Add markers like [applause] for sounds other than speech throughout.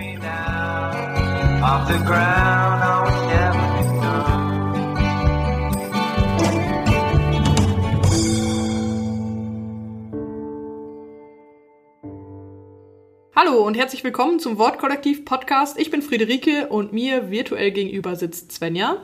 me down off the ground. I would never be done. Hallo und herzlich willkommen zum Wortkollektiv Podcast. Ich bin Friederike und mir virtuell gegenüber sitzt Svenja.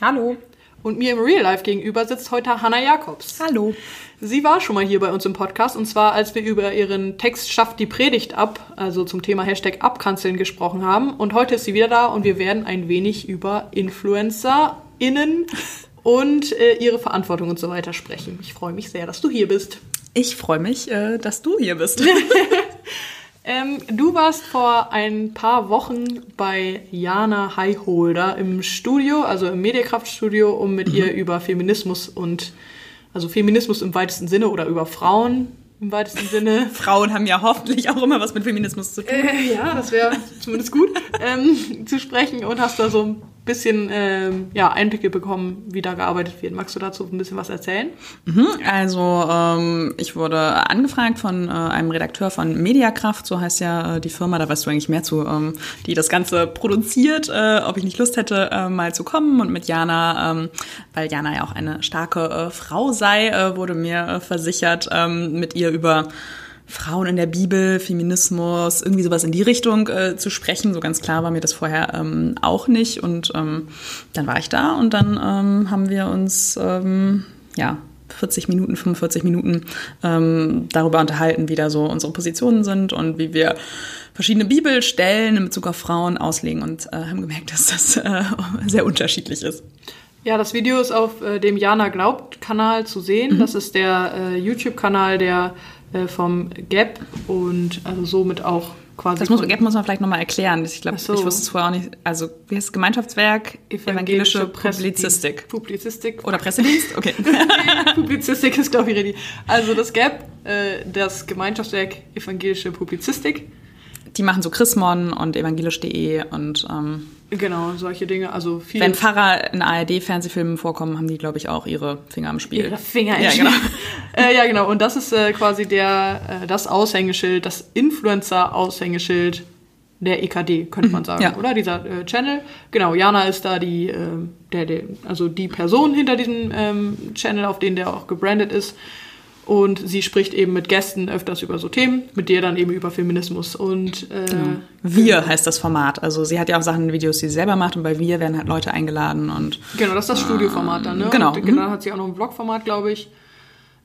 Hallo. Und mir im Real Life gegenüber sitzt heute Hannah Jakobs. Hallo. Sie war schon mal hier bei uns im Podcast und zwar, als wir über ihren Text Schafft die Predigt ab, also zum Thema Hashtag Abkanzeln gesprochen haben. Und heute ist sie wieder da und wir werden ein wenig über InfluencerInnen [laughs] und äh, ihre Verantwortung und so weiter sprechen. Ich freue mich sehr, dass du hier bist. Ich freue mich, äh, dass du hier bist. [laughs] Ähm, du warst vor ein paar Wochen bei Jana Highholder im Studio, also im Mediakraftstudio, um mit ihr über Feminismus und, also Feminismus im weitesten Sinne oder über Frauen im weitesten Sinne. [laughs] Frauen haben ja hoffentlich auch immer was mit Feminismus zu tun. Äh, ja, das wäre zumindest gut, ähm, zu sprechen und hast da so ein bisschen ähm, ja, Einblicke bekommen, wie da gearbeitet wird. Magst du dazu ein bisschen was erzählen? Mhm, also ähm, ich wurde angefragt von äh, einem Redakteur von Mediakraft, so heißt ja äh, die Firma, da weißt du eigentlich mehr zu, ähm, die das Ganze produziert, äh, ob ich nicht Lust hätte, äh, mal zu kommen und mit Jana, ähm, weil Jana ja auch eine starke äh, Frau sei, äh, wurde mir versichert, ähm, mit ihr über Frauen in der Bibel, Feminismus, irgendwie sowas in die Richtung äh, zu sprechen. So ganz klar war mir das vorher ähm, auch nicht. Und ähm, dann war ich da und dann ähm, haben wir uns ähm, ja 40 Minuten, 45 Minuten ähm, darüber unterhalten, wie da so unsere Positionen sind und wie wir verschiedene Bibelstellen in Bezug auf Frauen auslegen und äh, haben gemerkt, [laughs] dass das äh, sehr unterschiedlich ist. Ja, das Video ist auf äh, dem Jana Glaubt Kanal zu sehen. Mhm. Das ist der äh, YouTube-Kanal, der vom Gap und also somit auch quasi. Das muss, Gap muss man vielleicht nochmal erklären. Ich glaube, so. ich wusste es vorher auch nicht. Also, wie heißt es? Gemeinschaftswerk? Evangelische Publizistik. Publizistik. Oder Pressedienst? Okay. [laughs] Publizistik ist, glaube ich, richtig. Also das Gap, äh, das Gemeinschaftswerk Evangelische Publizistik. Die machen so Chrismon und evangelisch.de und ähm, Genau, solche Dinge. Also viel. wenn Pfarrer in ARD-Fernsehfilmen vorkommen, haben die, glaube ich, auch ihre Finger im Spiel. Ihre Finger im ja, Spiel. genau. [laughs] äh, ja, genau. Und das ist äh, quasi der, äh, das Aushängeschild, das Influencer-Aushängeschild der EKD, könnte man sagen, ja. oder? Dieser äh, Channel. Genau, Jana ist da die, äh, der, der, also die Person hinter diesem ähm, Channel, auf den der auch gebrandet ist. Und sie spricht eben mit Gästen öfters über so Themen, mit dir dann eben über Feminismus. Und äh, Wir heißt das Format. Also sie hat ja auch Sachen, Videos, die sie selber macht und bei Wir werden halt Leute eingeladen und Genau, das ist das Studioformat dann, ne? genau, Und mhm. genau, hat sie auch noch ein Vlogformat, glaube ich.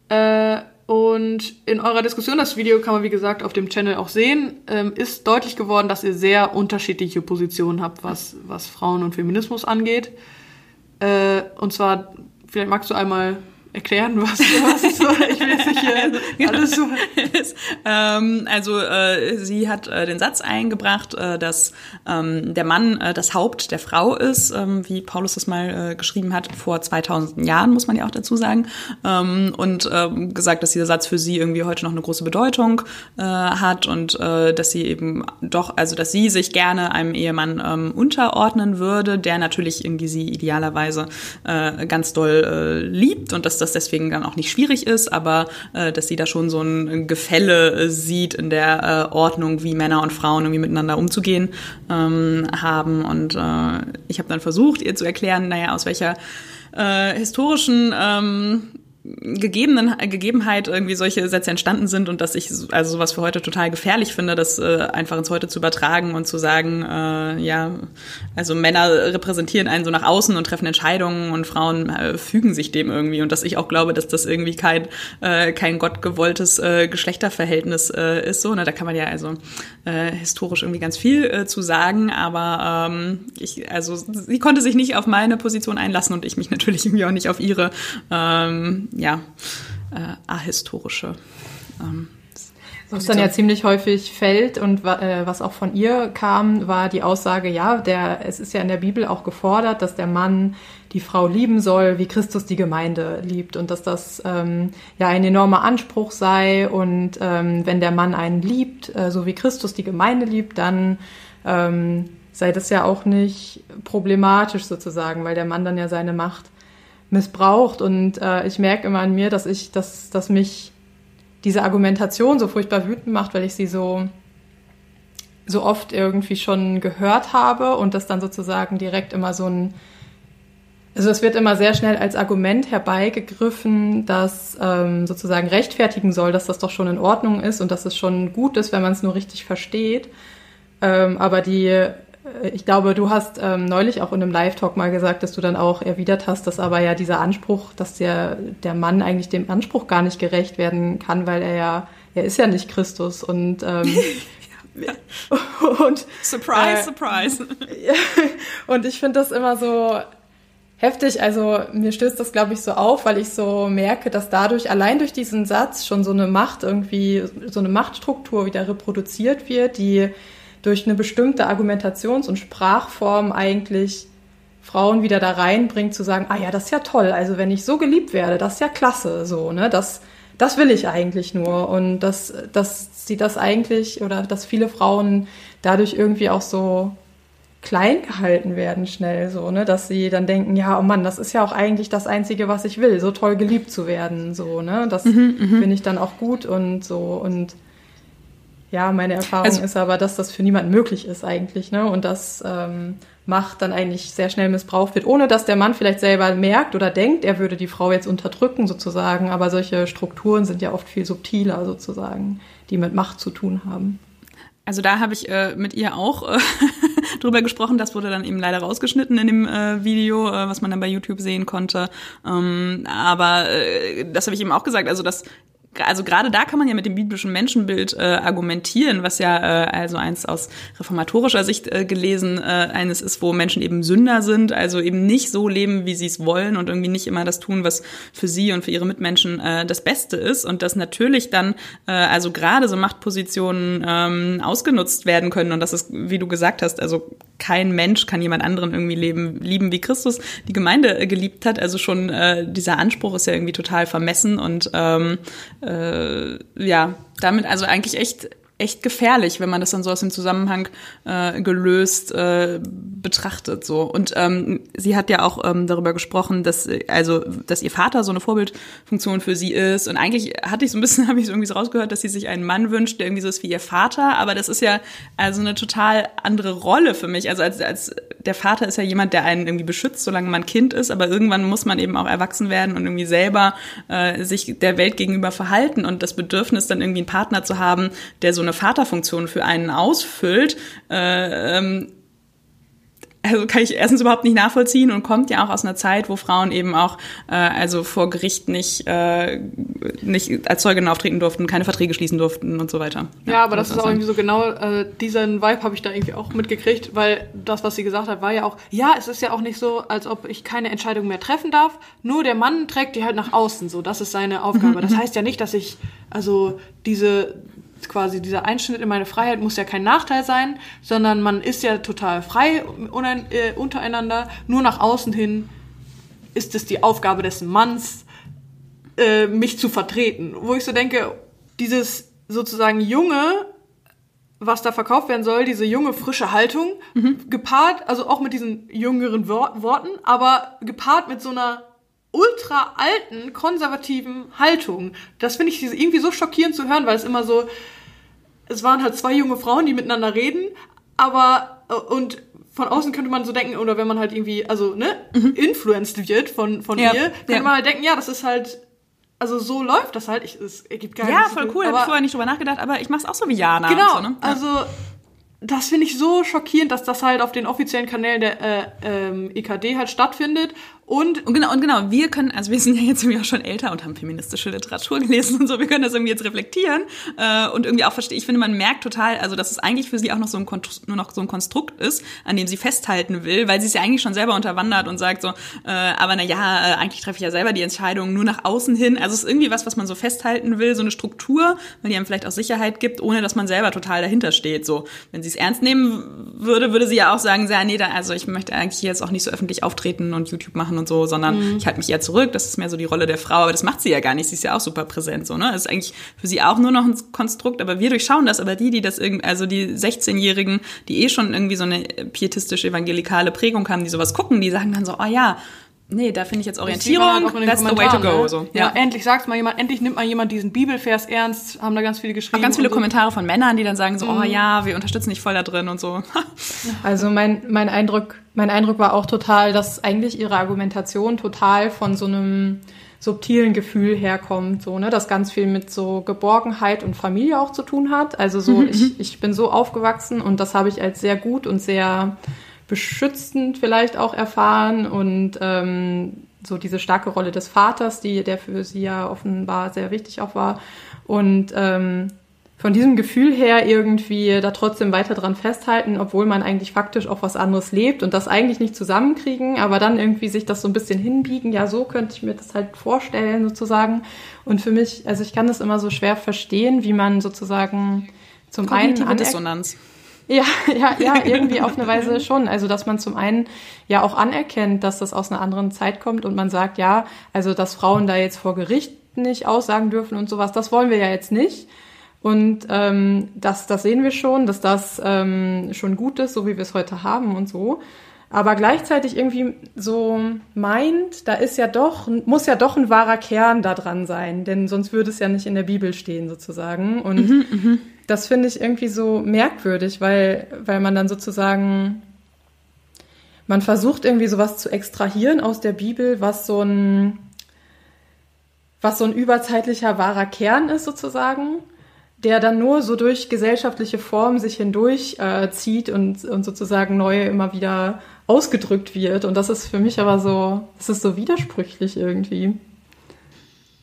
Äh, und in eurer Diskussion, das Video kann man wie gesagt auf dem Channel auch sehen, ähm, ist deutlich geworden, dass ihr sehr unterschiedliche Positionen habt, was, was Frauen und Feminismus angeht. Äh, und zwar, vielleicht magst du einmal erklären, was, was ist so, ich will jetzt nicht hier alles so. ist. ähm, also äh, sie hat äh, den Satz eingebracht, äh, dass ähm, der Mann äh, das Haupt der Frau ist, ähm, wie Paulus das mal äh, geschrieben hat, vor 2000 Jahren, muss man ja auch dazu sagen. Ähm, und ähm, gesagt, dass dieser Satz für sie irgendwie heute noch eine große Bedeutung äh, hat und dass sie eben doch, also dass sie sich gerne einem Ehemann ähm, unterordnen würde, der natürlich irgendwie sie idealerweise ganz doll liebt und dass das deswegen dann auch nicht schwierig ist, aber äh, dass sie da schon so ein Gefälle äh, sieht in der äh, Ordnung, wie Männer und Frauen irgendwie miteinander umzugehen ähm, haben. Und äh, ich habe dann versucht, ihr zu erklären, naja, aus welcher äh, historischen ähm, gegebenen Gegebenheit irgendwie solche Sätze entstanden sind und dass ich also sowas für heute total gefährlich finde, das äh, einfach ins Heute zu übertragen und zu sagen, äh, ja, also Männer repräsentieren einen so nach außen und treffen Entscheidungen und Frauen äh, fügen sich dem irgendwie und dass ich auch glaube, dass das irgendwie kein äh, kein gottgewolltes äh, Geschlechterverhältnis äh, ist so, ne, da kann man ja also äh, historisch irgendwie ganz viel äh, zu sagen, aber ähm, ich also sie konnte sich nicht auf meine Position einlassen und ich mich [laughs] natürlich irgendwie auch nicht auf ihre ähm, ja, äh, ahistorische. Ähm, Was dann ja ziemlich häufig fällt und äh, was auch von ihr kam, war die Aussage, ja, der, es ist ja in der Bibel auch gefordert, dass der Mann die Frau lieben soll, wie Christus die Gemeinde liebt und dass das ähm, ja ein enormer Anspruch sei und ähm, wenn der Mann einen liebt, äh, so wie Christus die Gemeinde liebt, dann ähm, sei das ja auch nicht problematisch sozusagen, weil der Mann dann ja seine Macht missbraucht und äh, ich merke immer an mir, dass ich, dass, dass mich diese Argumentation so furchtbar wütend macht, weil ich sie so so oft irgendwie schon gehört habe und das dann sozusagen direkt immer so ein, also es wird immer sehr schnell als Argument herbeigegriffen, das ähm, sozusagen rechtfertigen soll, dass das doch schon in Ordnung ist und dass es schon gut ist, wenn man es nur richtig versteht. Ähm, aber die, ich glaube, du hast ähm, neulich auch in einem Live-Talk mal gesagt, dass du dann auch erwidert hast, dass aber ja dieser Anspruch, dass der, der Mann eigentlich dem Anspruch gar nicht gerecht werden kann, weil er ja, er ist ja nicht Christus und ähm, [laughs] [laughs] und surprise, äh, surprise. [laughs] und ich finde das immer so heftig. Also mir stößt das, glaube ich, so auf, weil ich so merke, dass dadurch allein durch diesen Satz schon so eine Macht irgendwie, so eine Machtstruktur wieder reproduziert wird, die durch eine bestimmte Argumentations- und Sprachform eigentlich Frauen wieder da reinbringt, zu sagen, ah ja, das ist ja toll. Also wenn ich so geliebt werde, das ist ja klasse, so, ne, das, das will ich eigentlich nur. Und dass, dass sie das eigentlich oder dass viele Frauen dadurch irgendwie auch so klein gehalten werden schnell so, ne, dass sie dann denken, ja, oh Mann, das ist ja auch eigentlich das einzige, was ich will, so toll geliebt zu werden, so, ne, das mhm, mhm. finde ich dann auch gut und so und ja, meine Erfahrung also, ist aber, dass das für niemanden möglich ist eigentlich, ne? Und dass ähm, Macht dann eigentlich sehr schnell missbraucht wird, ohne dass der Mann vielleicht selber merkt oder denkt, er würde die Frau jetzt unterdrücken sozusagen. Aber solche Strukturen sind ja oft viel subtiler sozusagen, die mit Macht zu tun haben. Also da habe ich äh, mit ihr auch äh, [laughs] drüber gesprochen. Das wurde dann eben leider rausgeschnitten in dem äh, Video, äh, was man dann bei YouTube sehen konnte. Ähm, aber äh, das habe ich eben auch gesagt. Also dass also gerade da kann man ja mit dem biblischen Menschenbild äh, argumentieren, was ja äh, also eins aus reformatorischer Sicht äh, gelesen äh, eines ist, wo Menschen eben Sünder sind, also eben nicht so leben, wie sie es wollen und irgendwie nicht immer das tun, was für sie und für ihre Mitmenschen äh, das Beste ist und dass natürlich dann äh, also gerade so Machtpositionen ähm, ausgenutzt werden können und das ist, wie du gesagt hast, also kein Mensch kann jemand anderen irgendwie leben, lieben, wie Christus die Gemeinde äh, geliebt hat. Also schon äh, dieser Anspruch ist ja irgendwie total vermessen und ähm, äh, ja, damit also eigentlich echt echt gefährlich, wenn man das dann so aus dem Zusammenhang äh, gelöst äh, betrachtet. So und ähm, sie hat ja auch ähm, darüber gesprochen, dass also dass ihr Vater so eine Vorbildfunktion für sie ist und eigentlich hatte ich so ein bisschen [laughs] habe ich so irgendwie so rausgehört, dass sie sich einen Mann wünscht, der irgendwie so ist wie ihr Vater, aber das ist ja also eine total andere Rolle für mich. Also als, als der Vater ist ja jemand, der einen irgendwie beschützt, solange man Kind ist, aber irgendwann muss man eben auch erwachsen werden und irgendwie selber äh, sich der Welt gegenüber verhalten und das Bedürfnis dann irgendwie einen Partner zu haben, der so eine Vaterfunktion für einen ausfüllt, äh, ähm, also kann ich erstens überhaupt nicht nachvollziehen und kommt ja auch aus einer Zeit, wo Frauen eben auch äh, also vor Gericht nicht äh, nicht als Zeugin auftreten durften, keine Verträge schließen durften und so weiter. Ja, ja aber das ist auch irgendwie so genau äh, diesen Vibe habe ich da irgendwie auch mitgekriegt, weil das, was sie gesagt hat, war ja auch, ja, es ist ja auch nicht so, als ob ich keine Entscheidung mehr treffen darf. Nur der Mann trägt die halt nach außen, so das ist seine Aufgabe. Mhm, das mhm. heißt ja nicht, dass ich also diese quasi dieser Einschnitt in meine Freiheit muss ja kein Nachteil sein, sondern man ist ja total frei äh, untereinander. Nur nach außen hin ist es die Aufgabe des Manns, äh, mich zu vertreten. Wo ich so denke, dieses sozusagen junge, was da verkauft werden soll, diese junge, frische Haltung, mhm. gepaart, also auch mit diesen jüngeren Worten, aber gepaart mit so einer ultra alten, konservativen Haltung. Das finde ich irgendwie so schockierend zu hören, weil es immer so, es waren halt zwei junge Frauen, die miteinander reden, aber äh, und von außen könnte man so denken, oder wenn man halt irgendwie, also, ne, mhm. influenced wird von, von ja, ihr, könnte ja. man halt denken, ja, das ist halt, also so läuft das halt. Ich, es ergibt gar Ja, voll cool, habe ich vorher nicht drüber nachgedacht, aber ich mach's auch so wie Jana. Genau, so, ne? ja. also das finde ich so schockierend, dass das halt auf den offiziellen Kanälen der äh, ähm, EKD halt stattfindet und, und genau, und genau, wir können, also wir sind ja jetzt irgendwie auch schon älter und haben feministische Literatur gelesen und so, wir können das irgendwie jetzt reflektieren äh, und irgendwie auch verstehen. Ich finde, man merkt total, also dass es eigentlich für sie auch noch so ein nur noch so ein Konstrukt ist, an dem sie festhalten will, weil sie es ja eigentlich schon selber unterwandert und sagt so, äh, aber na ja, äh, eigentlich treffe ich ja selber die Entscheidung nur nach außen hin. Also es ist irgendwie was, was man so festhalten will, so eine Struktur, weil die einem vielleicht auch Sicherheit gibt, ohne dass man selber total dahinter steht. So, wenn sie es ernst nehmen würde, würde sie ja auch sagen, ja, nee, da, also ich möchte eigentlich jetzt auch nicht so öffentlich auftreten und YouTube machen und so, sondern mhm. ich halte mich eher zurück. Das ist mehr so die Rolle der Frau, aber das macht sie ja gar nicht. Sie ist ja auch super präsent, so, ne? Das ist eigentlich für sie auch nur noch ein Konstrukt, aber wir durchschauen das. Aber die, die das irgendwie, also die 16-Jährigen, die eh schon irgendwie so eine pietistische evangelikale Prägung haben, die sowas gucken, die sagen dann so, oh ja, Nee, da finde ich jetzt Das Orientierung, den that's the way to go. ne? So. Ja. endlich sagt mal jemand, endlich nimmt mal jemand diesen Bibelvers ernst, haben da ganz viele geschrieben. Auch ganz viele so. Kommentare von Männern, die dann sagen so, Mhm. oh ja, wir unterstützen dich voll da drin und so. [laughs] Also mein, mein Eindruck, mein Eindruck war auch total, dass eigentlich ihre Argumentation total von so einem subtilen Gefühl herkommt, so, ne, das ganz viel mit so Geborgenheit und Familie auch zu tun hat. Also so, ich, ich bin so aufgewachsen und das habe ich als sehr gut und sehr beschützend vielleicht auch erfahren und ähm, so diese starke Rolle des Vaters, die, der für sie ja offenbar sehr wichtig auch war. Und ähm, von diesem Gefühl her irgendwie da trotzdem weiter dran festhalten, obwohl man eigentlich faktisch auch was anderes lebt und das eigentlich nicht zusammenkriegen, aber dann irgendwie sich das so ein bisschen hinbiegen, ja, so könnte ich mir das halt vorstellen sozusagen. Und für mich, also ich kann das immer so schwer verstehen, wie man sozusagen zum einen Kognitive anerk- Dissonanz. [laughs] ja, ja, ja, [laughs] irgendwie auf eine Weise schon. Also, dass man zum einen ja auch anerkennt, dass das aus einer anderen Zeit kommt und man sagt, ja, also, dass Frauen da jetzt vor Gericht nicht aussagen dürfen und sowas, das wollen wir ja jetzt nicht. Und ähm, das, das sehen wir schon, dass das ähm, schon gut ist, so wie wir es heute haben und so. Aber gleichzeitig irgendwie so meint, da ist ja doch, muss ja doch ein wahrer Kern da dran sein, denn sonst würde es ja nicht in der Bibel stehen sozusagen. Und das finde ich irgendwie so merkwürdig, weil, weil man dann sozusagen, man versucht irgendwie sowas zu extrahieren aus der Bibel, was so ein, was so ein überzeitlicher wahrer Kern ist sozusagen, der dann nur so durch gesellschaftliche Formen sich hindurch äh, zieht und, und sozusagen neu immer wieder ausgedrückt wird. Und das ist für mich aber so, das ist so widersprüchlich irgendwie.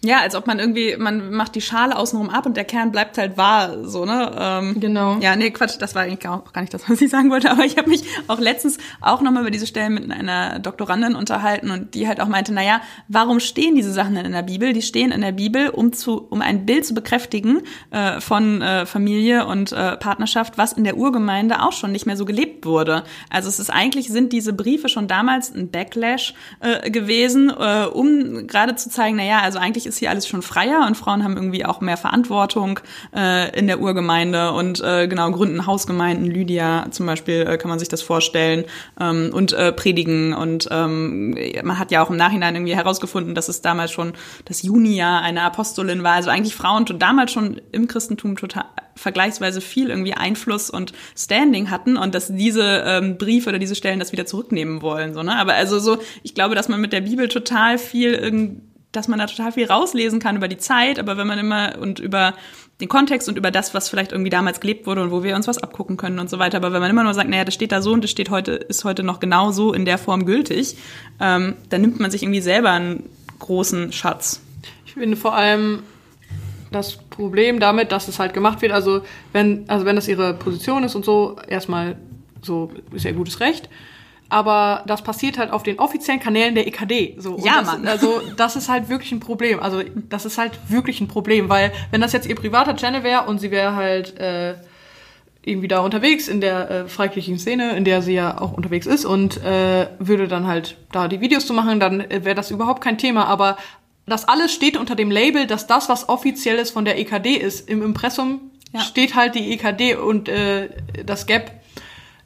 Ja, als ob man irgendwie, man macht die Schale außenrum ab und der Kern bleibt halt wahr, so, ne? Ähm, Genau. Ja, nee, Quatsch, das war eigentlich auch gar nicht das, [laughs] was ich sagen wollte, aber ich habe mich auch letztens auch nochmal über diese Stellen mit einer Doktorandin unterhalten und die halt auch meinte, naja, warum stehen diese Sachen denn in der Bibel? Die stehen in der Bibel, um zu, um ein Bild zu bekräftigen äh, von äh, Familie und äh, Partnerschaft, was in der Urgemeinde auch schon nicht mehr so gelebt wurde. Also es ist eigentlich, sind diese Briefe schon damals ein Backlash äh, gewesen, äh, um gerade zu zeigen, naja, also eigentlich ist hier alles schon freier und Frauen haben irgendwie auch mehr Verantwortung äh, in der Urgemeinde und äh, genau gründen Hausgemeinden. Lydia zum Beispiel äh, kann man sich das vorstellen ähm, und äh, predigen und ähm, man hat ja auch im Nachhinein irgendwie herausgefunden, dass es damals schon das Junijahr eine Apostolin war. Also eigentlich Frauen damals schon im Christentum total vergleichsweise viel irgendwie Einfluss und Standing hatten und dass diese ähm, Briefe oder diese Stellen das wieder zurücknehmen wollen. So, ne? Aber also so, ich glaube, dass man mit der Bibel total viel irgendwie dass man da total viel rauslesen kann über die Zeit, aber wenn man immer und über den Kontext und über das, was vielleicht irgendwie damals gelebt wurde und wo wir uns was abgucken können und so weiter. Aber wenn man immer nur sagt, naja, das steht da so und das steht heute, ist heute noch genau so in der Form gültig, ähm, dann nimmt man sich irgendwie selber einen großen Schatz. Ich finde vor allem das Problem damit, dass es halt gemacht wird, also wenn, also wenn das ihre Position ist und so, erstmal so ist ja gutes Recht. Aber das passiert halt auf den offiziellen Kanälen der EKD. So. Und Ja, das, Mann. Also das ist halt wirklich ein Problem. Also das ist halt wirklich ein Problem, weil wenn das jetzt ihr privater Channel wäre und sie wäre halt äh, irgendwie da unterwegs in der äh, freikirchlichen Szene, in der sie ja auch unterwegs ist und äh, würde dann halt da die Videos zu machen, dann äh, wäre das überhaupt kein Thema. Aber das alles steht unter dem Label, dass das, was offizielles von der EKD ist. Im Impressum Ja. steht halt die EKD und äh, das Gap.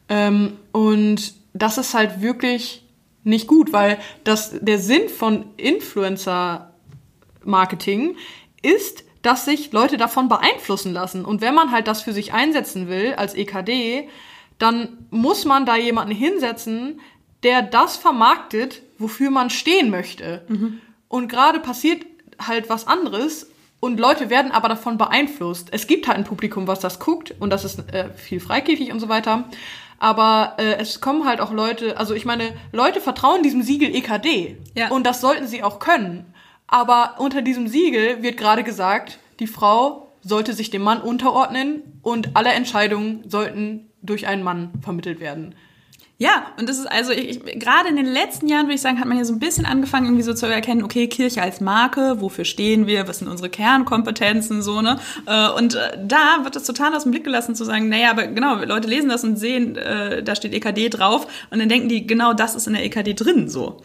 Ähm, und das ist halt wirklich nicht gut, weil das, der Sinn von Influencer-Marketing ist, dass sich Leute davon beeinflussen lassen. Und wenn man halt das für sich einsetzen will als EKD, dann muss man da jemanden hinsetzen, der das vermarktet, wofür man stehen möchte. Und gerade passiert halt was anderes und Leute werden aber davon beeinflusst. Es gibt halt ein Publikum, was das guckt und das ist äh, viel freikirchig und so weiter. Aber äh, es kommen halt auch Leute, also ich meine, Leute vertrauen diesem Siegel EKD. Ja. Und das sollten sie auch können. Aber unter diesem Siegel wird gerade gesagt, die Frau sollte sich dem Mann unterordnen und alle Entscheidungen sollten durch einen Mann vermittelt werden. Ja, und das ist also, ich, ich, gerade in den letzten Jahren, würde ich sagen, hat man ja so ein bisschen angefangen, irgendwie so zu erkennen, okay, Kirche als Marke, wofür stehen wir, was sind unsere Kernkompetenzen, so, ne? Äh, Und äh, da wird das total aus dem Blick gelassen, zu sagen, naja, aber genau, Leute lesen das und sehen, äh, da steht EKD drauf und dann denken die, genau das ist in der EKD drin, so.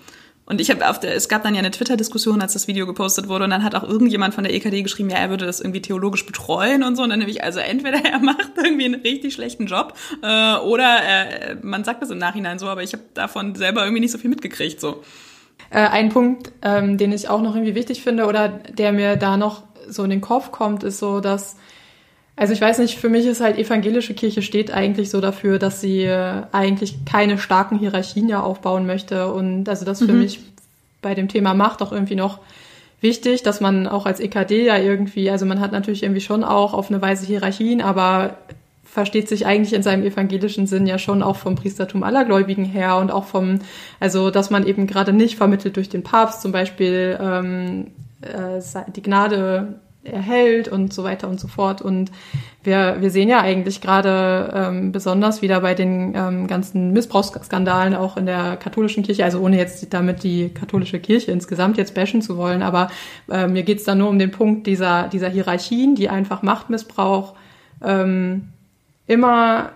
Und ich habe auf der, es gab dann ja eine Twitter-Diskussion, als das Video gepostet wurde, und dann hat auch irgendjemand von der EKD geschrieben, ja, er würde das irgendwie theologisch betreuen und so. Und dann nämlich, also entweder er [laughs] macht irgendwie einen richtig schlechten Job, äh, oder äh, man sagt das im Nachhinein so, aber ich habe davon selber irgendwie nicht so viel mitgekriegt. so. Äh, ein Punkt, ähm, den ich auch noch irgendwie wichtig finde oder der mir da noch so in den Kopf kommt, ist so, dass also ich weiß nicht, für mich ist halt evangelische Kirche steht eigentlich so dafür, dass sie äh, eigentlich keine starken Hierarchien ja aufbauen möchte. Und also das für mhm. mich bei dem Thema Macht auch irgendwie noch wichtig, dass man auch als EKD ja irgendwie, also man hat natürlich irgendwie schon auch auf eine Weise Hierarchien, aber versteht sich eigentlich in seinem evangelischen Sinn ja schon auch vom Priestertum aller Gläubigen her und auch vom, also dass man eben gerade nicht vermittelt durch den Papst zum Beispiel ähm, äh, die Gnade erhält und so weiter und so fort. Und wir, wir sehen ja eigentlich gerade ähm, besonders wieder bei den ähm, ganzen Missbrauchsskandalen auch in der katholischen Kirche, also ohne jetzt damit die katholische Kirche insgesamt jetzt bashen zu wollen, aber äh, mir geht's da nur um den Punkt dieser, dieser Hierarchien, die einfach Machtmissbrauch ähm, immer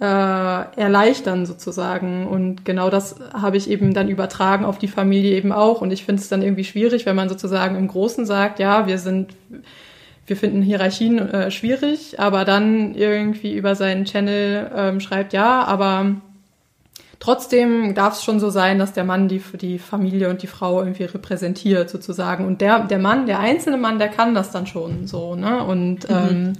äh, erleichtern sozusagen. Und genau das habe ich eben dann übertragen auf die Familie eben auch. Und ich finde es dann irgendwie schwierig, wenn man sozusagen im Großen sagt, ja, wir sind, wir finden Hierarchien äh, schwierig, aber dann irgendwie über seinen Channel ähm, schreibt, ja, aber trotzdem darf es schon so sein, dass der Mann die, die Familie und die Frau irgendwie repräsentiert sozusagen. Und der, der Mann, der einzelne Mann, der kann das dann schon so, ne? Und mhm. ähm,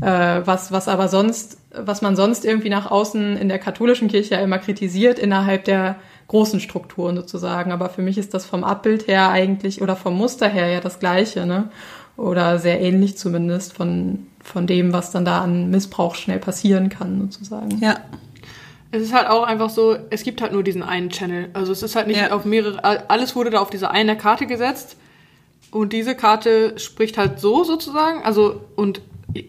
äh, was, was aber sonst was man sonst irgendwie nach außen in der katholischen Kirche ja immer kritisiert, innerhalb der großen Strukturen sozusagen. Aber für mich ist das vom Abbild her eigentlich oder vom Muster her ja das Gleiche, ne? Oder sehr ähnlich zumindest von, von dem, was dann da an Missbrauch schnell passieren kann, sozusagen. Ja. Es ist halt auch einfach so, es gibt halt nur diesen einen Channel. Also es ist halt nicht ja. auf mehrere, alles wurde da auf diese eine Karte gesetzt. Und diese Karte spricht halt so sozusagen, also und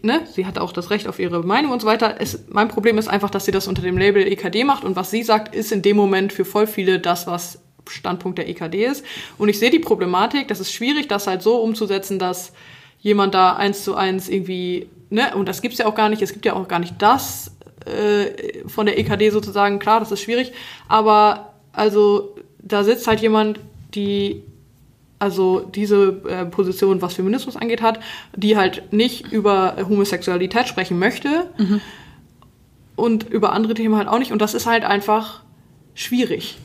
ne, sie hat auch das Recht auf ihre Meinung und so weiter. Es, mein Problem ist einfach, dass sie das unter dem Label EKD macht und was sie sagt, ist in dem Moment für voll viele das, was Standpunkt der EKD ist. Und ich sehe die Problematik, das ist schwierig, das halt so umzusetzen, dass jemand da eins zu eins irgendwie, ne, und das gibt's ja auch gar nicht, es gibt ja auch gar nicht das äh, von der EKD sozusagen, klar, das ist schwierig, aber also da sitzt halt jemand, die also diese äh, Position, was Feminismus angeht, hat, die halt nicht über Homosexualität sprechen möchte mhm. und über andere Themen halt auch nicht. Und das ist halt einfach schwierig.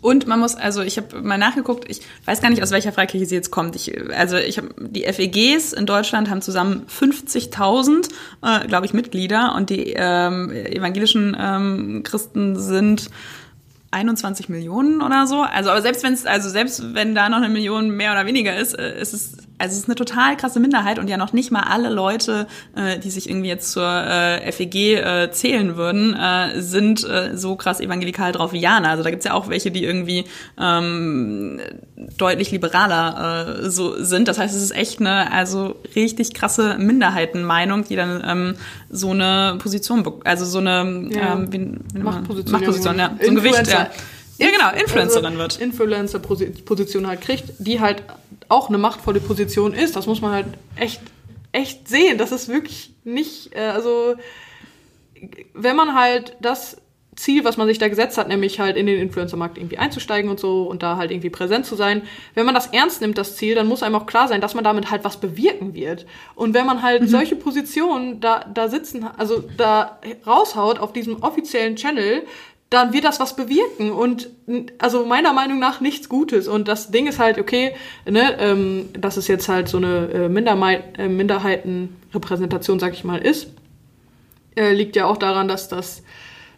Und man muss, also ich habe mal nachgeguckt, ich weiß gar nicht, aus welcher Freikirche sie jetzt kommt. Ich, also ich habe die FEGs in Deutschland haben zusammen 50.000, äh, glaube ich, Mitglieder und die ähm, evangelischen ähm, Christen sind 21 Millionen oder so. Also, aber selbst wenn es, also selbst wenn da noch eine Million mehr oder weniger ist, äh, ist es also es ist eine total krasse Minderheit und ja noch nicht mal alle Leute, äh, die sich irgendwie jetzt zur äh, FEG äh, zählen würden, äh, sind äh, so krass evangelikal drauf wie Jana. Also da gibt's ja auch welche, die irgendwie ähm, deutlich liberaler äh, so sind. Das heißt, es ist echt eine also richtig krasse Minderheitenmeinung, die dann ähm, so eine Position, also so eine ja. ähm, wie, wie Machtposition, Machtposition ja, so ein Gewicht, ja. Ja, genau, Influencerin also wird. Influencer-Position halt kriegt, die halt auch eine machtvolle Position ist. Das muss man halt echt, echt sehen. Das ist wirklich nicht, äh, also wenn man halt das Ziel, was man sich da gesetzt hat, nämlich halt in den Influencer-Markt irgendwie einzusteigen und so und da halt irgendwie präsent zu sein. Wenn man das ernst nimmt, das Ziel, dann muss einem auch klar sein, dass man damit halt was bewirken wird. Und wenn man halt mhm. solche Positionen da, da sitzen, also da raushaut auf diesem offiziellen Channel, dann wird das was bewirken und also meiner Meinung nach nichts Gutes. Und das Ding ist halt, okay, ne, ähm, dass es jetzt halt so eine äh, Mindermei äh, Minderheitenrepräsentation, sag ich mal, ist, äh, liegt ja auch daran, dass das,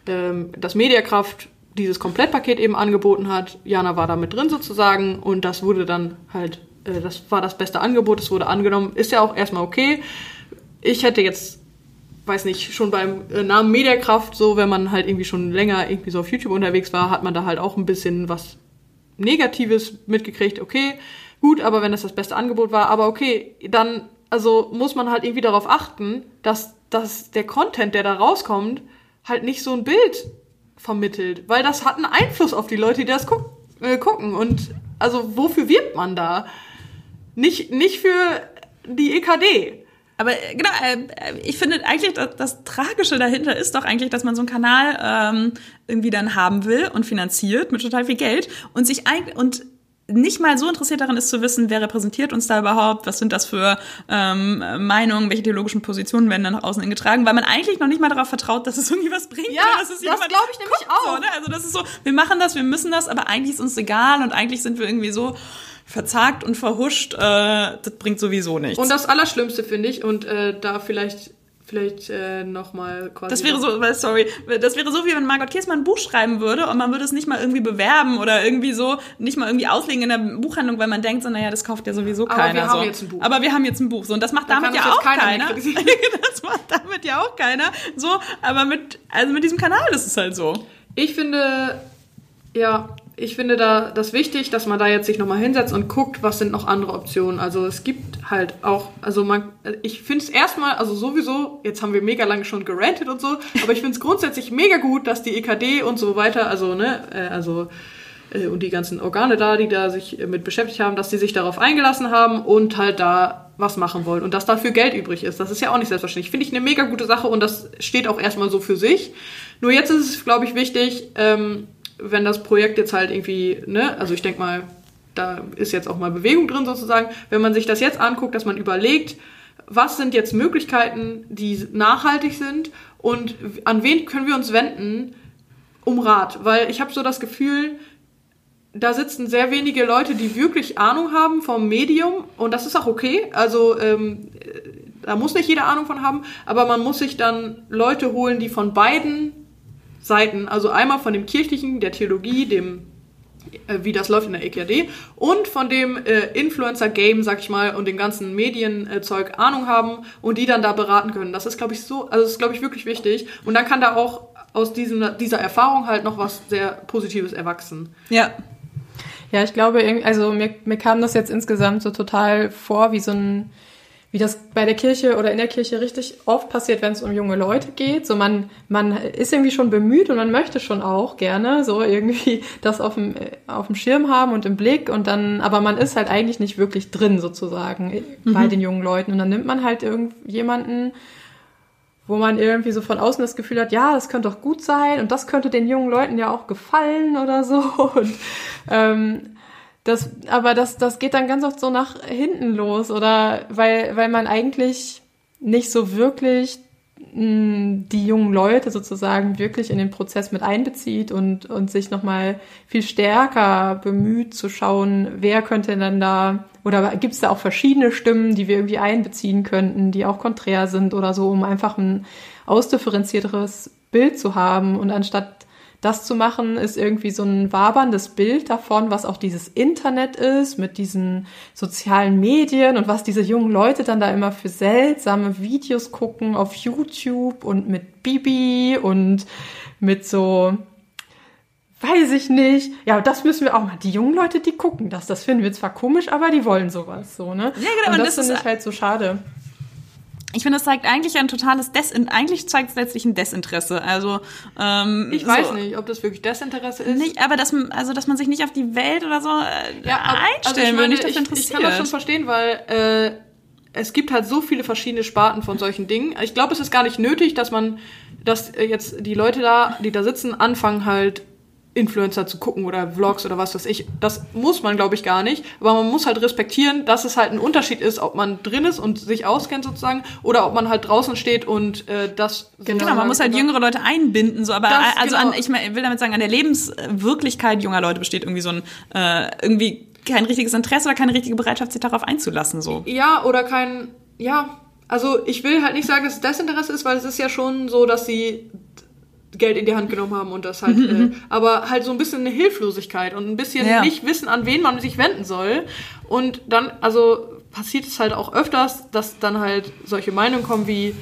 ähm, das Mediakraft dieses Komplettpaket eben angeboten hat. Jana war da mit drin sozusagen und das wurde dann halt, äh, das war das beste Angebot, es wurde angenommen, ist ja auch erstmal okay. Ich hätte jetzt weiß nicht, schon beim äh, Namen Mediakraft, so wenn man halt irgendwie schon länger irgendwie so auf YouTube unterwegs war, hat man da halt auch ein bisschen was Negatives mitgekriegt. Okay, gut, aber wenn das das beste Angebot war, aber okay, dann also muss man halt irgendwie darauf achten, dass, dass der Content, der da rauskommt, halt nicht so ein Bild vermittelt, weil das hat einen Einfluss auf die Leute, die das guck, äh, gucken. Und also wofür wirbt man da? Nicht, nicht für die EKD. Aber äh, genau, äh, ich finde eigentlich, das, das, Tragische dahinter ist doch eigentlich, dass man so einen Kanal ähm, irgendwie dann haben will und finanziert mit total viel Geld und sich eigentlich und nicht mal so interessiert daran ist zu wissen, wer repräsentiert uns da überhaupt, was sind das für ähm, Meinungen, welche theologischen Positionen werden dann nach außen getragen, weil man eigentlich noch nicht mal darauf vertraut, dass es irgendwie was bringt. Ja, dass es das glaube ich nämlich guckt, auch. So, ne? Also das ist so, wir machen das, wir müssen das, aber eigentlich ist uns egal und eigentlich sind wir irgendwie so verzagt und verhuscht, äh, das bringt sowieso nichts. Und das Allerschlimmste finde ich, und äh, da vielleicht, vielleicht äh, nochmal quasi. Das wäre so, weil, sorry, das wäre so, wie wenn Margot Kiesmann ein Buch schreiben würde und man würde es nicht mal irgendwie bewerben oder irgendwie so, nicht mal irgendwie auslegen in der Buchhandlung, weil man denkt so, naja, das kauft ja sowieso Aber keiner. wir haben so. jetzt ein Buch. Aber wir haben jetzt ein Buch. So, und das macht Da damit ja auch keiner [laughs] das macht damit ja auch keiner. So, aber mit, also mit diesem Kanal ist es halt so. Ich finde, ja, ich finde da das wichtig, dass man da jetzt sich nochmal hinsetzt und guckt, was sind noch andere Optionen. Also es gibt halt auch, also man, ich finde es erstmal, also sowieso, jetzt haben wir mega lange schon gerantet und so, aber ich finde es [laughs] grundsätzlich mega gut, dass die EKD und so weiter, also, ne, äh, also äh, und die ganzen Organe da, die da sich äh, mit beschäftigt haben, dass die sich darauf eingelassen haben und halt da was machen wollen und dass dafür Geld übrig ist. Das ist ja auch nicht selbstverständlich. Finde ich eine mega gute Sache und das steht auch erstmal so für sich. Nur jetzt ist es, glaube ich, wichtig, ähm, wenn das Projekt jetzt halt irgendwie, ne, also ich denke mal, da ist jetzt auch mal Bewegung drin sozusagen, wenn man sich das jetzt anguckt, dass man überlegt, was sind jetzt Möglichkeiten, die nachhaltig sind und an wen können wir uns wenden um Rat, weil ich habe so das Gefühl, da sitzen sehr wenige Leute, die wirklich Ahnung haben vom Medium und das ist auch okay. Also ähm, da muss nicht jeder Ahnung von haben, aber man muss sich dann Leute holen, die von beiden Seiten, also einmal von dem kirchlichen, der Theologie, dem äh, wie das läuft in der EKD und von dem äh, Influencer-Game, sag ich mal, und dem ganzen Medienzeug Ahnung haben und die dann da beraten können. Das ist, glaube ich, so, also das ist, glaube ich, wirklich wichtig. Und dann kann da auch aus diesem, dieser Erfahrung halt noch was sehr Positives erwachsen. Ja. Ja, ich glaube, also mir, mir kam das jetzt insgesamt so total vor, wie so ein, wie das bei der Kirche oder in der Kirche richtig oft passiert, wenn es um junge Leute geht. So man, man ist irgendwie schon bemüht und man möchte schon auch gerne so irgendwie [laughs] das auf dem, auf dem Schirm haben und im Blick und dann, aber man ist halt eigentlich nicht wirklich drin sozusagen äh, bei den jungen Leuten und dann nimmt man halt irgendjemanden, wo man irgendwie so von außen das Gefühl hat, ja, das könnte doch gut sein und das könnte den jungen Leuten ja auch gefallen oder so. [laughs] Und ähm, das, aber das, das geht dann ganz oft so nach hinten los oder weil, weil man eigentlich nicht so wirklich mh, die jungen Leute sozusagen wirklich in den Prozess mit einbezieht und, und sich nochmal viel stärker bemüht zu schauen, wer könnte dann da, oder gibt es da auch verschiedene Stimmen, die wir irgendwie einbeziehen könnten, die auch konträr sind oder so, um einfach ein ausdifferenzierteres Bild zu haben. Und anstatt das zu machen, ist irgendwie so ein waberndes Bild davon, was auch dieses Internet ist, mit diesen sozialen Medien und was diese jungen Leute dann da immer für seltsame Videos gucken auf YouTube und mit Bibi und mit so, weiß ich nicht. Ja, das müssen wir auch mal. Die jungen Leute, die gucken das. Das finden wir zwar komisch, aber die wollen sowas so, ne? Ja, genau, Und und das, das finde ist- ich halt so schade. Ich finde, das zeigt eigentlich ein totales Desin eigentlich zeigt es letztlich ein Desinteresse. Also ähm, Ich so, weiß nicht, ob das wirklich Desinteresse ist. Nicht, aber dass man, also dass man sich nicht auf die Welt oder so äh, Ja, aber- einstellen will, nicht ich, ich kann das schon verstehen, weil äh, es gibt halt so viele verschiedene Sparten von solchen Dingen. Ich glaube, es ist gar nicht nötig, dass man, dass jetzt die Leute da, die da sitzen, anfangen halt Influencer zu gucken oder Vlogs oder was weiß ich. Das muss man, glaube ich, gar nicht. Aber man muss halt respektieren, dass es halt ein Unterschied ist, ob man drin ist und sich auskennt sozusagen oder ob man halt draußen steht und äh, das Genau, man muss halt jüngere Leute einbinden, so, aber Das, also genau. an, ich will damit sagen, an der Lebenswirklichkeit junger Leute besteht irgendwie so ein äh, irgendwie kein richtiges Interesse oder keine richtige Bereitschaft, sich darauf einzulassen. So. Ja, oder kein, ja, also ich will halt nicht sagen, dass es Desinteresse ist, weil es ist ja schon so, dass sie Geld in die Hand genommen haben und das halt, äh, [laughs] aber halt so ein bisschen eine Hilflosigkeit und ein bisschen Ja. nicht wissen, an wen man sich wenden soll. Und dann, also passiert es halt auch öfters, dass dann halt solche Meinungen kommen wie,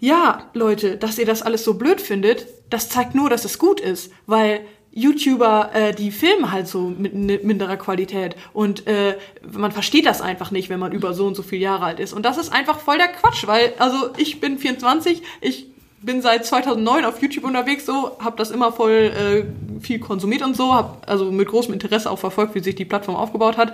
ja, Leute, dass ihr das alles so blöd findet, das zeigt nur, dass es gut ist, weil YouTuber, äh, die filmen halt so mit minderer Qualität und äh, man versteht das einfach nicht, wenn man über so und so viele Jahre alt ist. Und das ist einfach voll der Quatsch, weil, also ich bin 24, ich bin seit 2009 auf YouTube unterwegs, so, habe das immer voll äh, viel konsumiert und so, habe also mit großem Interesse auch verfolgt, wie sich die Plattform aufgebaut hat.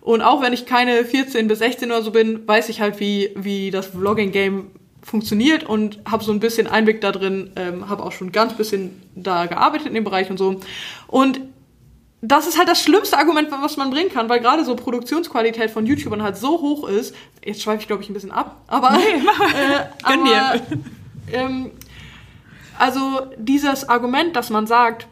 Und auch wenn ich keine 14 bis 16 oder so bin, weiß ich halt, wie, wie das Vlogging-Game funktioniert und habe so ein bisschen Einblick da drin, ähm, habe auch schon ganz bisschen da gearbeitet in dem Bereich und so. Und das ist halt das schlimmste Argument, was man bringen kann, weil gerade so Produktionsqualität von YouTubern halt so hoch ist. Jetzt schweife ich, glaube ich, ein bisschen ab, aber. Nee, äh, aber, ähm, also dieses Argument, dass man sagt,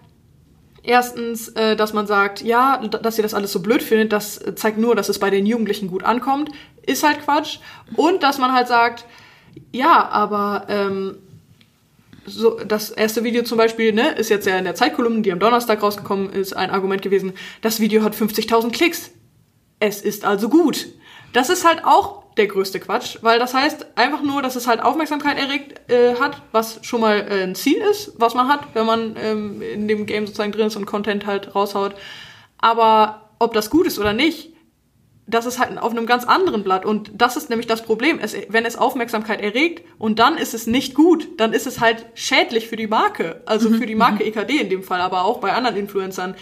erstens, äh, dass man sagt, ja, dass ihr das alles so blöd findet, das zeigt nur, dass es bei den Jugendlichen gut ankommt, ist halt Quatsch. Und dass man halt sagt, ja, aber ähm, so, das erste Video zum Beispiel, ne, ist jetzt ja in der Zeitkolumne, die am Donnerstag rausgekommen ist, ein Argument gewesen, das Video hat 50.000 Klicks. Es ist also gut. Das ist halt auch der größte Quatsch, weil das heißt einfach nur, dass es halt Aufmerksamkeit erregt äh, hat, was schon mal äh, ein Ziel ist, was man hat, wenn man ähm, in dem Game sozusagen drin ist und Content halt raushaut. Aber ob das gut ist oder nicht, das ist halt auf einem ganz anderen Blatt. Und das ist nämlich das Problem. Es, wenn es Aufmerksamkeit erregt und dann ist es nicht gut, dann ist es halt schädlich für die Marke. Also mhm. für die Marke mhm. EKD in dem Fall, aber auch bei anderen Influencern.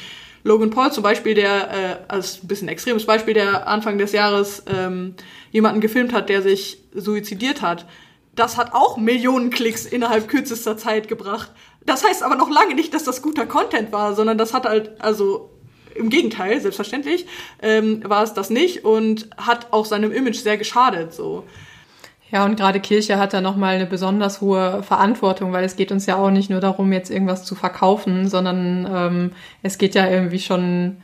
Logan Paul zum Beispiel, der äh, als ein bisschen extremes Beispiel, der Anfang des Jahres ähm, jemanden gefilmt hat, der sich suizidiert hat. Das hat auch Millionen Klicks innerhalb kürzester Zeit gebracht. Das heißt aber noch lange nicht, dass das guter Content war, sondern das hat halt, also im Gegenteil, selbstverständlich, ähm, war es das nicht und hat auch seinem Image sehr geschadet. So. Ja, und gerade Kirche hat da nochmal eine besonders hohe Verantwortung, weil es geht uns ja auch nicht nur darum, jetzt irgendwas zu verkaufen, sondern ähm, es geht ja irgendwie schon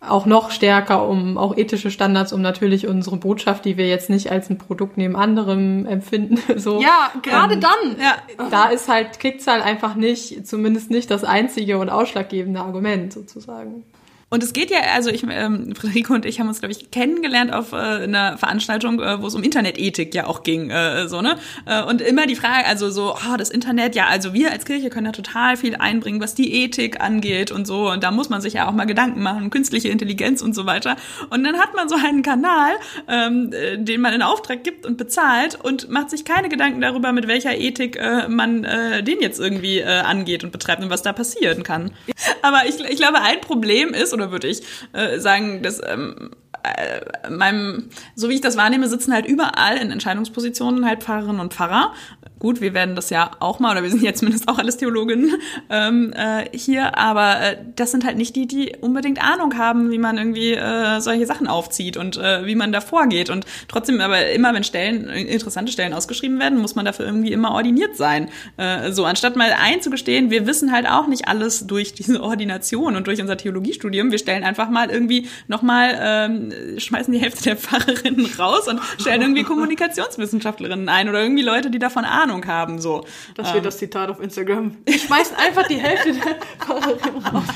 auch noch stärker um auch ethische Standards, um natürlich unsere Botschaft, die wir jetzt nicht als ein Produkt neben anderem empfinden. [laughs] So, ja, gerade ähm, dann. Ja, da ist halt Klickzahl einfach nicht, zumindest nicht das einzige und ausschlaggebende Argument sozusagen. Und es geht ja, also ich, ähm, Friederike und ich haben uns, glaube ich, kennengelernt auf äh, einer Veranstaltung, äh, wo es um Internetethik ja auch ging, äh, so, ne? Äh, und immer die Frage, also so, oh, das Internet, ja, also wir als Kirche können ja total viel einbringen, was die Ethik angeht und so. Und da muss man sich ja auch mal Gedanken machen, künstliche Intelligenz und so weiter. Und dann hat man so einen Kanal, ähm, äh, den man in Auftrag gibt und bezahlt und macht sich keine Gedanken darüber, mit welcher Ethik äh, man äh, den jetzt irgendwie äh, angeht und betreibt und was da passieren kann. Aber ich, ich glaube, ein Problem ist, oder würde ich äh, sagen, dass ähm, äh, meinem, so wie ich das wahrnehme, sitzen halt überall in Entscheidungspositionen halt Pfarrerinnen und Pfarrer. Gut, wir werden das ja auch mal, oder wir sind jetzt zumindest auch alles Theologinnen ähm, äh, hier, aber äh, das sind halt nicht die, die unbedingt Ahnung haben, wie man irgendwie äh, solche Sachen aufzieht und äh, wie man da vorgeht. Und trotzdem, aber immer wenn Stellen, interessante Stellen ausgeschrieben werden, muss man dafür irgendwie immer ordiniert sein. Äh, so, anstatt mal einzugestehen, wir wissen halt auch nicht alles durch diese Ordination und durch unser Theologiestudium. Wir stellen einfach mal irgendwie nochmal ähm, schmeißen die Hälfte der Pfarrerinnen raus und stellen irgendwie Kommunikationswissenschaftlerinnen ein oder irgendwie Leute, die davon Ahnung haben. So. Das wird ähm. das Zitat auf Instagram. Die schmeißen einfach die Hälfte der Pfarrerinnen raus. [laughs]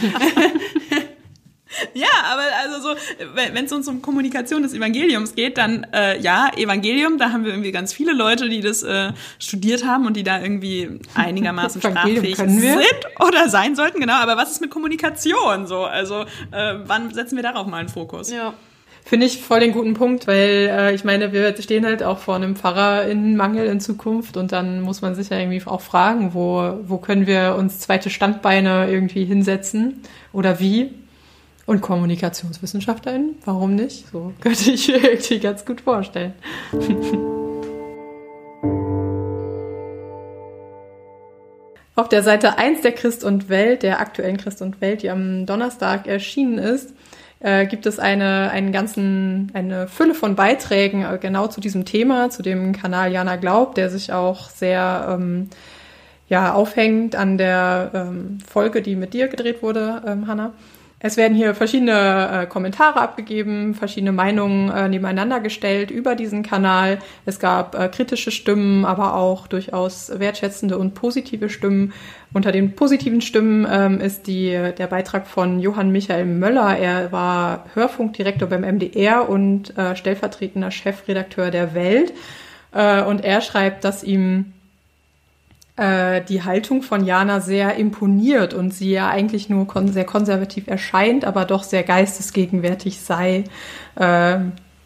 Ja, aber also so, wenn es uns um Kommunikation des Evangeliums geht, dann äh, ja, Evangelium, da haben wir irgendwie ganz viele Leute, die das äh, studiert haben und die da irgendwie einigermaßen [laughs] sprachfähig sind oder sein sollten, genau. Aber was ist mit Kommunikation so? Also äh, wann setzen wir darauf mal einen Fokus? Ja. Finde ich voll den guten Punkt, weil äh, ich meine, wir stehen halt auch vor einem Pfarrerinnenmangel in Zukunft und dann muss man sich ja irgendwie auch fragen, wo, wo können wir uns zweite Standbeine irgendwie hinsetzen oder wie? Und Kommunikationswissenschaftlerin, warum nicht? So könnte ich mir irgendwie ganz gut vorstellen. [laughs] Auf der Seite 1 der Christ und Welt, der aktuellen Christ und Welt, die am Donnerstag erschienen ist, äh, gibt es eine, einen ganzen, eine Fülle von Beiträgen äh, genau zu diesem Thema, zu dem Kanal Jana Glaub, der sich auch sehr ähm, ja, aufhängt an der ähm, Folge, die mit dir gedreht wurde, ähm, Hanna. Es werden hier verschiedene äh, Kommentare abgegeben, verschiedene Meinungen äh, nebeneinander gestellt über diesen Kanal. Es gab äh, kritische Stimmen, aber auch durchaus wertschätzende und positive Stimmen. Unter den positiven Stimmen ähm, ist die, der Beitrag von Johann Michael Möller. Er war Hörfunkdirektor beim MDR und äh, stellvertretender Chefredakteur der Welt. Äh, und er schreibt, dass ihm äh, die Haltung von Jana sehr imponiert und sie ja eigentlich nur kon sehr konservativ erscheint, aber doch sehr geistesgegenwärtig sei. Äh,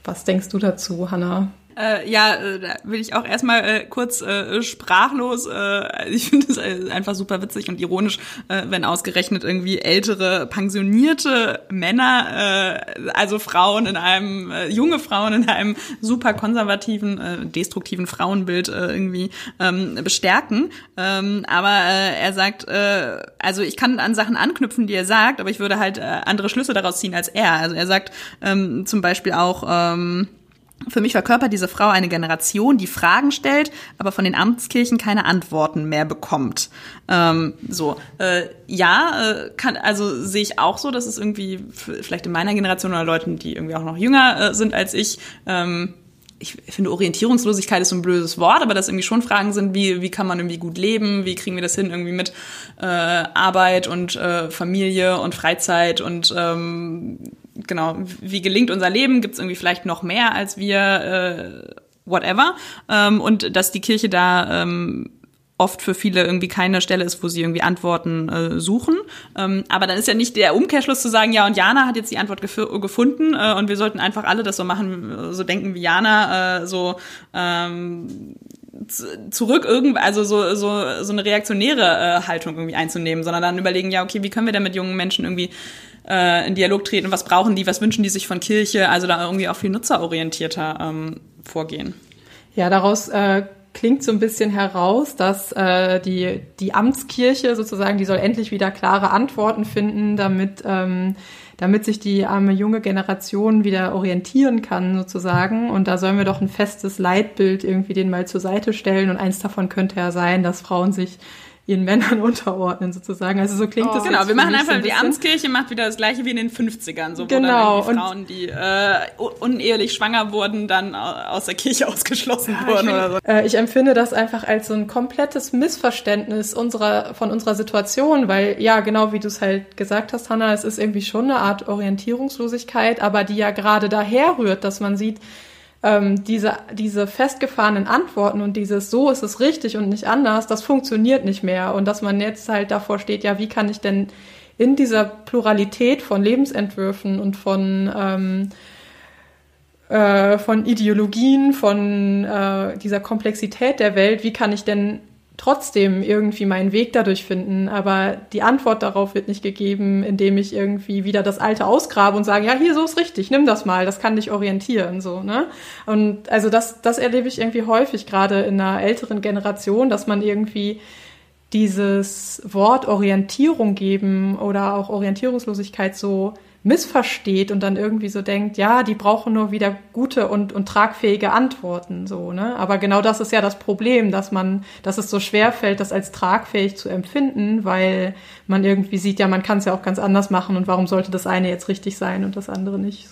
was denkst du dazu, Hannah? Äh, ja, äh, da will ich auch erstmal äh, kurz äh, sprachlos. Äh, ich finde es einfach super witzig und ironisch, äh, wenn ausgerechnet irgendwie ältere, pensionierte Männer, äh, also Frauen in einem, äh, junge Frauen in einem super konservativen, äh, destruktiven Frauenbild äh, irgendwie ähm, bestärken. Ähm, aber äh, er sagt, äh, also ich kann an Sachen anknüpfen, die er sagt, aber ich würde halt äh, andere Schlüsse daraus ziehen als er. Also er sagt ähm, zum Beispiel auch, ähm, für mich verkörpert diese Frau eine Generation, die Fragen stellt, aber von den Amtskirchen keine Antworten mehr bekommt. Ähm, so, äh, ja, äh, kann, also sehe ich auch so, dass es irgendwie vielleicht in meiner Generation oder Leuten, die irgendwie auch noch jünger äh, sind als ich, ähm, ich finde Orientierungslosigkeit ist so ein blödes Wort, aber dass irgendwie schon Fragen sind, wie, wie kann man irgendwie gut leben, wie kriegen wir das hin irgendwie mit äh, Arbeit und äh, Familie und Freizeit und ähm, genau, wie gelingt unser Leben? Gibt es irgendwie vielleicht noch mehr, als wir äh, whatever? Ähm, und dass die Kirche da ähm, oft für viele irgendwie keine Stelle ist, wo sie irgendwie Antworten äh, suchen. Ähm, aber dann ist ja nicht der Umkehrschluss zu sagen, ja, und Jana hat jetzt die Antwort gef gefunden äh, und wir sollten einfach alle das so machen, so denken wie Jana, äh, so ähm, zurück irgendwie, also so, so, so eine reaktionäre äh, Haltung irgendwie einzunehmen, sondern dann überlegen, ja, okay, wie können wir denn mit jungen Menschen irgendwie äh, in Dialog treten, was brauchen die, was wünschen die sich von Kirche, also da irgendwie auch viel nutzerorientierter ähm, vorgehen. Ja, daraus äh, klingt so ein bisschen heraus, dass äh, die, die Amtskirche sozusagen, die soll endlich wieder klare Antworten finden, damit, ähm, damit sich die arme junge Generation wieder orientieren kann sozusagen. Und da sollen wir doch ein festes Leitbild irgendwie den mal zur Seite stellen. Und eins davon könnte ja sein, dass Frauen sich ihren Männern [laughs] unterordnen sozusagen. Also so klingt oh, das. Genau, wir machen einfach, so ein die Amtskirche macht wieder das gleiche wie in den 50ern, so genau. wo dann die Frauen, die äh, unehelich schwanger wurden, dann aus der Kirche [laughs] ausgeschlossen ja, wurden oder so. Äh, ich empfinde das einfach als so ein komplettes Missverständnis unserer, von unserer Situation, weil ja, genau wie du es halt gesagt hast, Hannah, es ist irgendwie schon eine Art Orientierungslosigkeit, aber die ja gerade daher rührt, dass man sieht, ähm, diese, diese festgefahrenen Antworten und dieses so ist es richtig und nicht anders, das funktioniert nicht mehr. Und dass man jetzt halt davor steht, ja, wie kann ich denn in dieser Pluralität von Lebensentwürfen und von ähm, äh, von Ideologien, von äh, dieser Komplexität der Welt, wie kann ich denn trotzdem irgendwie meinen Weg dadurch finden. Aber die Antwort darauf wird nicht gegeben, indem ich irgendwie wieder das Alte ausgrabe und sage, ja, hier, so ist richtig, nimm das mal, das kann dich orientieren, so, ne? Und also das, das erlebe ich irgendwie häufig, gerade in einer älteren Generation, dass man irgendwie dieses Wort Orientierung geben oder auch Orientierungslosigkeit so missversteht und dann irgendwie so denkt, ja, die brauchen nur wieder gute und, und tragfähige Antworten, so, ne? Aber genau das ist ja das Problem, dass man, dass es so schwer fällt, das als tragfähig zu empfinden, weil man irgendwie sieht, ja, man kann es ja auch ganz anders machen und warum sollte das eine jetzt richtig sein und das andere nicht?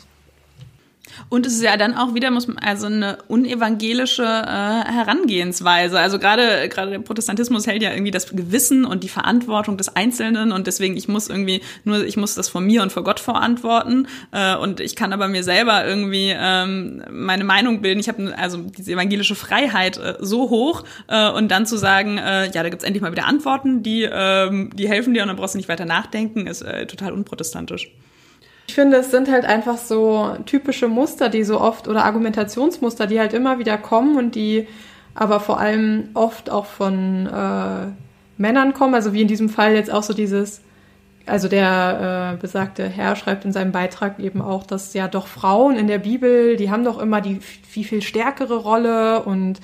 Und es ist ja dann auch wieder muss man, also eine unevangelische äh, Herangehensweise. Also gerade gerade der Protestantismus hält ja irgendwie das Gewissen und die Verantwortung des Einzelnen und deswegen ich muss irgendwie nur ich muss das vor mir und vor Gott verantworten äh, und ich kann aber mir selber irgendwie ähm, meine Meinung bilden. Ich habe also diese evangelische Freiheit äh, so hoch äh, und dann zu sagen, äh, ja, da gibt's endlich mal wieder Antworten, die ähm, die helfen dir und dann brauchst du nicht weiter nachdenken, ist äh, total unprotestantisch. Ich finde, es sind halt einfach so typische Muster, die so oft oder Argumentationsmuster, die halt immer wieder kommen und die aber vor allem oft auch von äh, Männern kommen. Also wie in diesem Fall jetzt auch so dieses, also der äh, besagte Herr schreibt in seinem Beitrag eben auch, dass ja doch Frauen in der Bibel, die haben doch immer die viel, viel stärkere Rolle und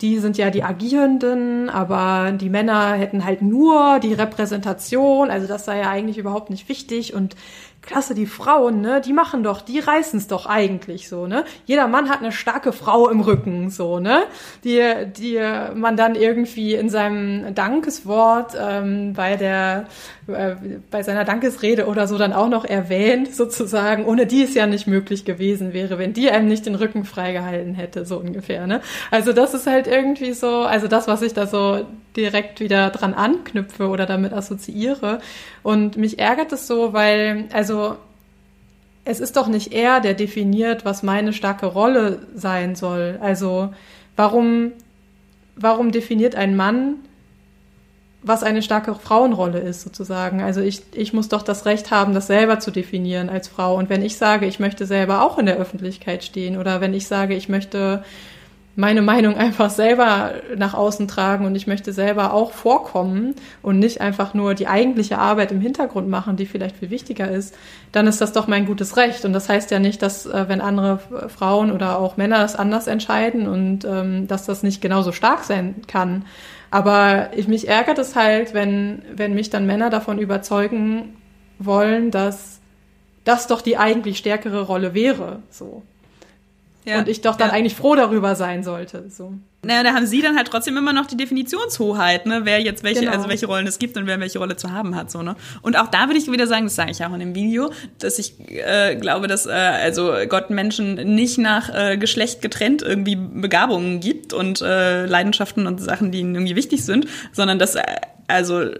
die sind ja die Agierenden, aber die Männer hätten halt nur die Repräsentation, also das sei ja eigentlich überhaupt nicht wichtig und klasse, die Frauen, ne, die machen doch, die reißen es doch eigentlich so, ne? Jeder Mann hat eine starke Frau im Rücken, so, ne? Die, die man dann irgendwie in seinem Dankeswort ähm, bei der äh, bei seiner Dankesrede oder so dann auch noch erwähnt, sozusagen, ohne die es ja nicht möglich gewesen wäre, wenn die einem nicht den Rücken freigehalten hätte, so ungefähr, ne? Also das ist halt irgendwie so, also das, was ich da so direkt wieder dran anknüpfe oder damit assoziiere. Und mich ärgert es so, weil, also es ist doch nicht er, der definiert, was meine starke Rolle sein soll. Also warum, warum definiert ein Mann, was eine starke Frauenrolle ist, sozusagen. Also ich, ich muss doch das Recht haben, das selber zu definieren als Frau. Und wenn ich sage, ich möchte selber auch in der Öffentlichkeit stehen oder wenn ich sage, ich möchte meine Meinung einfach selber nach außen tragen und ich möchte selber auch vorkommen und nicht einfach nur die eigentliche Arbeit im Hintergrund machen, die vielleicht viel wichtiger ist, dann ist das doch mein gutes Recht. Und das heißt ja nicht, dass äh, wenn andere Frauen oder auch Männer es anders entscheiden und ähm, dass das nicht genauso stark sein kann. Aber ich, mich ärgert es halt, wenn, wenn mich dann Männer davon überzeugen wollen, dass das doch die eigentlich stärkere Rolle wäre. So. Ja, und ich doch dann ja. eigentlich froh darüber sein sollte. So. Naja, da haben sie dann halt trotzdem immer noch die Definitionshoheit, ne, wer jetzt welche, genau. also welche Rollen es gibt und wer welche Rolle zu haben hat, so, ne. Und auch da würde ich wieder sagen, das sage ich auch in dem Video, dass ich äh, glaube, dass äh, also Gott Menschen nicht nach äh, Geschlecht getrennt irgendwie Begabungen gibt und äh, Leidenschaften und Sachen, die ihnen irgendwie wichtig sind, sondern dass äh, also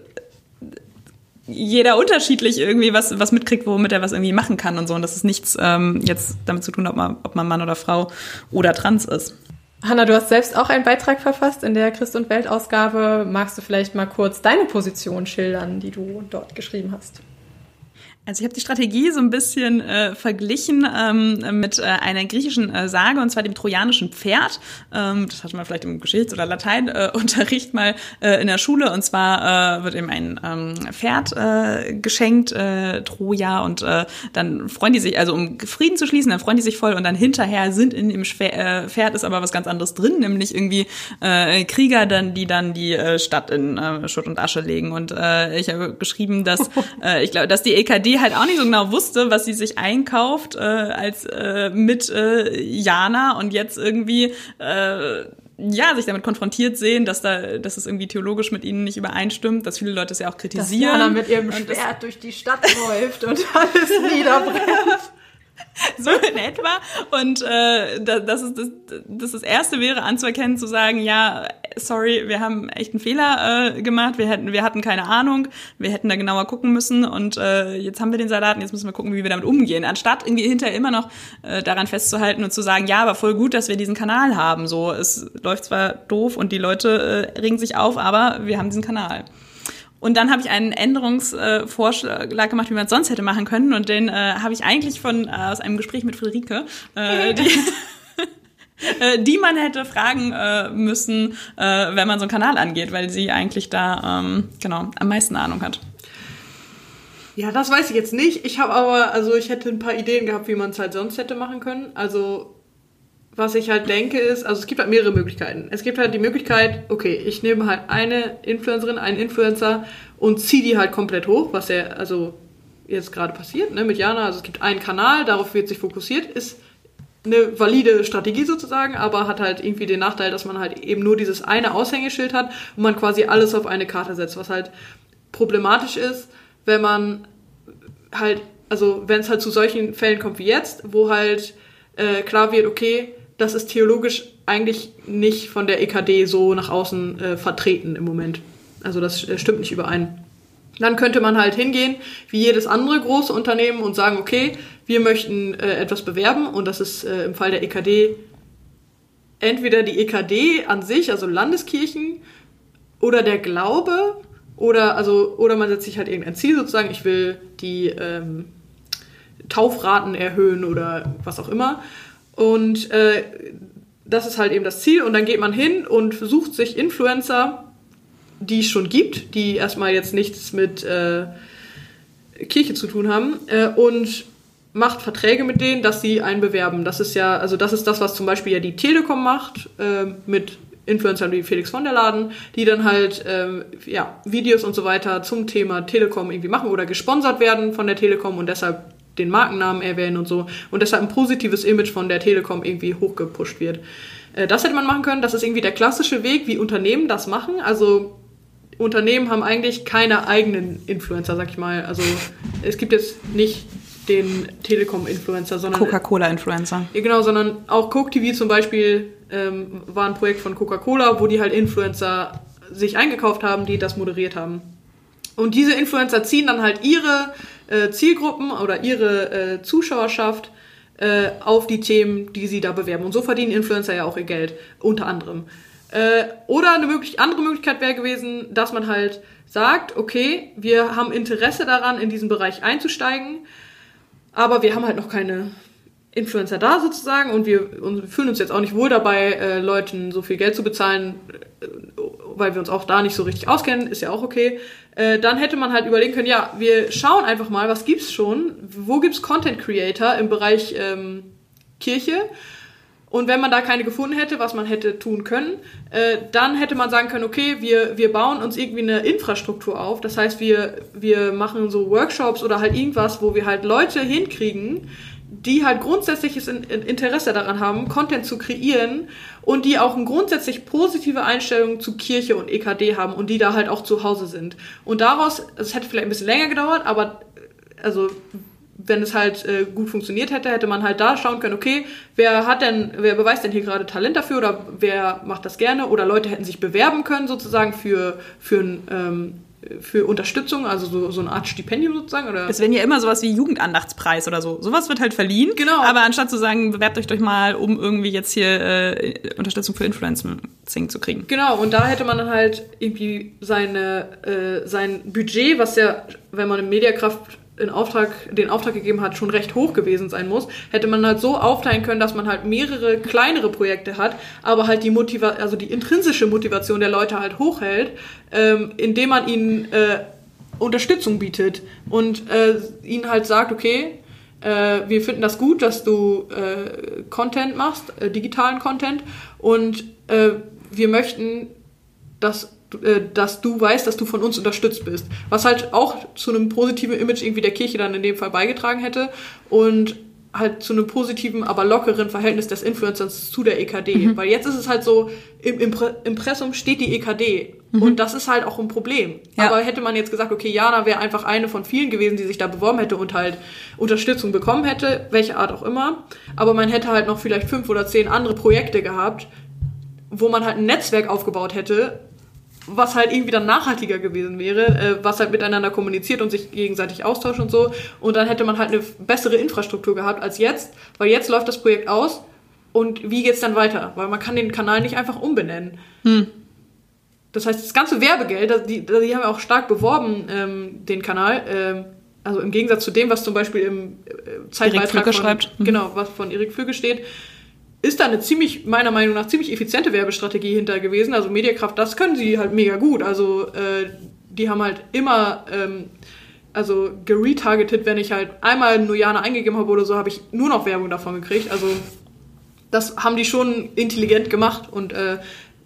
jeder unterschiedlich irgendwie was, was mitkriegt, womit er was irgendwie machen kann und so. Und das ist nichts ähm, jetzt damit zu tun, ob man, ob man Mann oder Frau oder trans ist. Hanna, du hast selbst auch einen Beitrag verfasst in der Christ- und Welt-Ausgabe. Magst du vielleicht mal kurz deine Position schildern, die du dort geschrieben hast? Also ich habe die Strategie so ein bisschen äh, verglichen ähm, mit äh, einer griechischen äh, Sage, und zwar dem trojanischen Pferd. Ähm, das hat man vielleicht im Geschichts- oder Lateinunterricht mal äh, in der Schule. Und zwar äh, wird eben ein ähm, Pferd äh, geschenkt, äh, Troja, und äh, dann freuen die sich, also um Frieden zu schließen, dann freuen die sich voll und dann hinterher sind in dem Schwer, äh, Pferd ist aber was ganz anderes drin, nämlich irgendwie äh, Krieger, dann, die dann die äh, Stadt in äh, Schutt und Asche legen. Und äh, ich habe geschrieben, dass [laughs] äh, ich glaube, dass die EKD die halt auch nicht so genau wusste, was sie sich einkauft äh, als äh, mit äh, Jana und jetzt irgendwie äh, ja, sich damit konfrontiert sehen, dass da, dass es irgendwie theologisch mit ihnen nicht übereinstimmt, dass viele Leute es ja auch kritisieren. Dass Jana mit ihrem Schwert durch die Stadt läuft und [laughs] alles niederbrennt. [laughs] so in etwa. Und äh, das, ist das, das, das Erste wäre anzuerkennen, zu sagen, ja, sorry, wir haben echt einen Fehler äh, gemacht, wir hätten, wir hatten keine Ahnung, wir hätten da genauer gucken müssen und äh, jetzt haben wir den Salat und jetzt müssen wir gucken, wie wir damit umgehen. Anstatt irgendwie hinterher immer noch äh, daran festzuhalten und zu sagen, ja, aber voll gut, dass wir diesen Kanal haben. So, es läuft zwar doof und die Leute äh, regen sich auf, aber wir haben diesen Kanal. Und dann habe ich einen Änderungsvorschlag gemacht, wie man es sonst hätte machen können. Und den äh, habe ich eigentlich von äh, aus einem Gespräch mit Friederike, äh, [laughs] die, [laughs] äh, die man hätte fragen äh, müssen, äh, wenn man so einen Kanal angeht, weil sie eigentlich da ähm, genau am meisten Ahnung hat. Ja, das weiß ich jetzt nicht. Ich habe aber, also ich hätte ein paar Ideen gehabt, wie man es halt sonst hätte machen können. Also was ich halt denke ist, also es gibt halt mehrere Möglichkeiten. Es gibt halt die Möglichkeit, okay, ich nehme halt eine Influencerin, einen Influencer und ziehe die halt komplett hoch, was ja also jetzt gerade passiert, ne, mit Jana. Also es gibt einen Kanal, darauf wird sich fokussiert, ist eine valide Strategie sozusagen, aber hat halt irgendwie den Nachteil, dass man halt eben nur dieses eine Aushängeschild hat und man quasi alles auf eine Karte setzt, was halt problematisch ist, wenn man halt, also wenn es halt zu solchen Fällen kommt wie jetzt, wo halt äh, klar wird, okay, das ist theologisch eigentlich nicht von der EKD so nach außen äh, vertreten im Moment. Also das äh, stimmt nicht überein. Dann könnte man halt hingehen, wie jedes andere große Unternehmen und sagen, okay, wir möchten äh, etwas bewerben und das ist äh, im Fall der EKD entweder die EKD an sich, also Landeskirchen, oder der Glaube, oder, also, oder man setzt sich halt irgendein Ziel sozusagen, ich will die ähm, Taufraten erhöhen oder was auch immer. Und äh, das ist halt eben das Ziel. Und dann geht man hin und sucht sich Influencer, die es schon gibt, die erstmal jetzt nichts mit äh, Kirche zu tun haben, äh, und macht Verträge mit denen, dass sie einen bewerben. Das ist ja, also das ist das, was zum Beispiel ja die Telekom macht, äh, mit Influencern wie Felix von der Laden, die dann halt ähm, ja, Videos und so weiter zum Thema Telekom irgendwie machen oder gesponsert werden von der Telekom und deshalb den Markennamen erwähnen und so und deshalb ein positives Image von der Telekom irgendwie hochgepusht wird. Äh, das hätte man machen können. Das ist irgendwie der klassische Weg, wie Unternehmen das machen. Also Unternehmen haben eigentlich keine eigenen Influencer, sag ich mal. Also es gibt jetzt nicht den Telekom-Influencer, sondern Coca-Cola-Influencer. Genau, sondern auch Coke TV zum Beispiel ähm, war ein Projekt von Coca-Cola, wo die halt Influencer sich eingekauft haben, die das moderiert haben. Und diese Influencer ziehen dann halt ihre Zielgruppen oder ihre äh, Zuschauerschaft äh, auf die Themen, die sie da bewerben. Und so verdienen Influencer ja auch ihr Geld, unter anderem. Äh, oder eine möglich andere Möglichkeit wäre gewesen, dass man halt sagt, okay, wir haben Interesse daran, in diesen Bereich einzusteigen, aber wir haben halt noch keine Influencer da sozusagen und wir und fühlen uns jetzt auch nicht wohl dabei, äh, Leuten so viel Geld zu bezahlen, äh, weil wir uns auch da nicht so richtig auskennen, ist ja auch okay. Äh, dann hätte man halt überlegen können, ja, wir schauen einfach mal, was gibt's schon, wo gibt's Content Creator im Bereich ähm, Kirche und wenn man da keine gefunden hätte, was man hätte tun können, äh, dann hätte man sagen können, okay, wir, wir bauen uns irgendwie eine Infrastruktur auf. Das heißt, wir, wir machen so Workshops oder halt irgendwas, wo wir halt Leute hinkriegen, die halt grundsätzliches Interesse daran haben, Content zu kreieren und die auch eine grundsätzlich positive Einstellung zu Kirche und EKD haben und die da halt auch zu Hause sind. Und daraus, es hätte vielleicht ein bisschen länger gedauert, aber also wenn es halt äh, gut funktioniert hätte, hätte man halt da schauen können, okay, wer hat denn, wer beweist denn hier gerade Talent dafür oder wer macht das gerne oder Leute hätten sich bewerben können sozusagen für, für ein, ähm, für Unterstützung, also so, so eine Art Stipendium sozusagen? Oder? Es werden ja immer sowas wie Jugendandachtspreis oder so. Sowas wird halt verliehen. Genau. Aber anstatt zu sagen, bewerbt euch doch mal, um irgendwie jetzt hier äh, Unterstützung für Influencing zu kriegen. Genau, und da hätte man dann halt irgendwie seine, äh, sein Budget, was ja, wenn man im Mediakraft in Auftrag, den Auftrag gegeben hat, schon recht hoch gewesen sein muss, hätte man halt so aufteilen können, dass man halt mehrere kleinere Projekte hat, aber halt die Motiva also die intrinsische Motivation der Leute halt hochhält, ähm, indem man ihnen äh, Unterstützung bietet und äh, ihnen halt sagt, okay, äh, wir finden das gut, dass du äh, Content machst, äh, digitalen Content und äh, wir möchten, dass dass du weißt, dass du von uns unterstützt bist. Was halt auch zu einem positiven Image irgendwie der Kirche dann in dem Fall beigetragen hätte und halt zu einem positiven, aber lockeren Verhältnis des Influencers zu der EKD. Mhm. Weil jetzt ist es halt so, im Impre Impressum steht die EKD. Mhm. Und das ist halt auch ein Problem. Ja. Aber hätte man jetzt gesagt, okay, Jana wäre einfach eine von vielen gewesen, die sich da beworben hätte und halt Unterstützung bekommen hätte, welche Art auch immer. Aber man hätte halt noch vielleicht fünf oder zehn andere Projekte gehabt, wo man halt ein Netzwerk aufgebaut hätte, was halt irgendwie dann nachhaltiger gewesen wäre, äh, was halt miteinander kommuniziert und sich gegenseitig austauscht und so. Und dann hätte man halt eine bessere Infrastruktur gehabt als jetzt, weil jetzt läuft das Projekt aus und wie geht's dann weiter? Weil man kann den Kanal nicht einfach umbenennen. Hm. Das heißt, das ganze Werbegeld, die, die haben ja auch stark beworben, ähm, den Kanal. Ähm, also im Gegensatz zu dem, was zum Beispiel im äh, Zeitbeitrag von, schreibt. Mhm. genau, was von Erik Flügge steht, ist da eine ziemlich, meiner Meinung nach, ziemlich effiziente Werbestrategie hinter gewesen. Also Mediakraft, das können sie halt mega gut. Also äh, die haben halt immer ähm, also geretargetet, wenn ich halt einmal Nujana eingegeben habe oder so, habe ich nur noch Werbung davon gekriegt. Also das haben die schon intelligent gemacht und äh,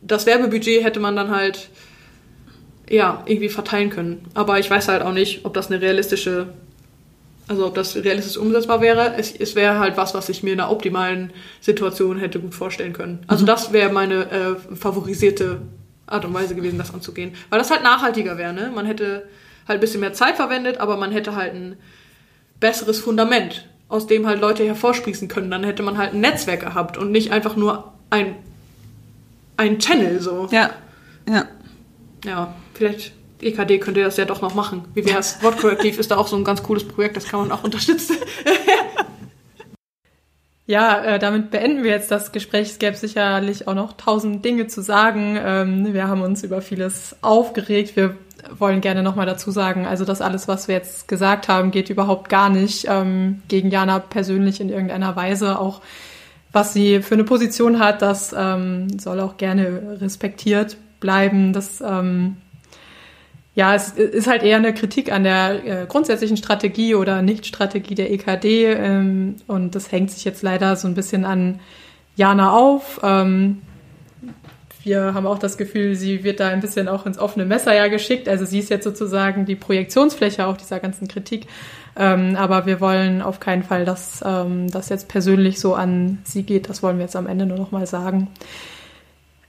das Werbebudget hätte man dann halt ja irgendwie verteilen können. Aber ich weiß halt auch nicht, ob das eine realistische also ob das realistisch umsetzbar wäre, es, es wäre halt was, was ich mir in einer optimalen Situation hätte gut vorstellen können. Also mhm. das wäre meine äh, favorisierte Art und Weise gewesen, das anzugehen. Weil das halt nachhaltiger wäre, ne? Man hätte halt ein bisschen mehr Zeit verwendet, aber man hätte halt ein besseres Fundament, aus dem halt Leute hervorsprießen können. Dann hätte man halt ein Netzwerk gehabt und nicht einfach nur ein, ein Channel so. Ja, ja. Ja, vielleicht EKD könnte das ja doch noch machen. Wie wäre es? Wortkorrektiv ist da auch so ein ganz cooles Projekt, das kann man auch unterstützen. [laughs] Ja, äh, damit beenden wir jetzt das Gespräch. Es gäbe sicherlich auch noch tausend Dinge zu sagen. Ähm, wir haben uns über vieles aufgeregt. Wir wollen gerne nochmal dazu sagen, also das alles, was wir jetzt gesagt haben, geht überhaupt gar nicht ähm, gegen Jana persönlich in irgendeiner Weise. Auch was sie für eine Position hat, das ähm, soll auch gerne respektiert bleiben. Das ähm, ja, es ist halt eher eine Kritik an der äh, grundsätzlichen Strategie oder Nicht-Strategie der EKD ähm, und das hängt sich jetzt leider so ein bisschen an Jana auf. Ähm, wir haben auch das Gefühl, sie wird da ein bisschen auch ins offene Messer ja geschickt. Also sie ist jetzt sozusagen die Projektionsfläche auch dieser ganzen Kritik. Ähm, aber wir wollen auf keinen Fall, dass ähm, das jetzt persönlich so an sie geht. Das wollen wir jetzt am Ende nur noch mal sagen.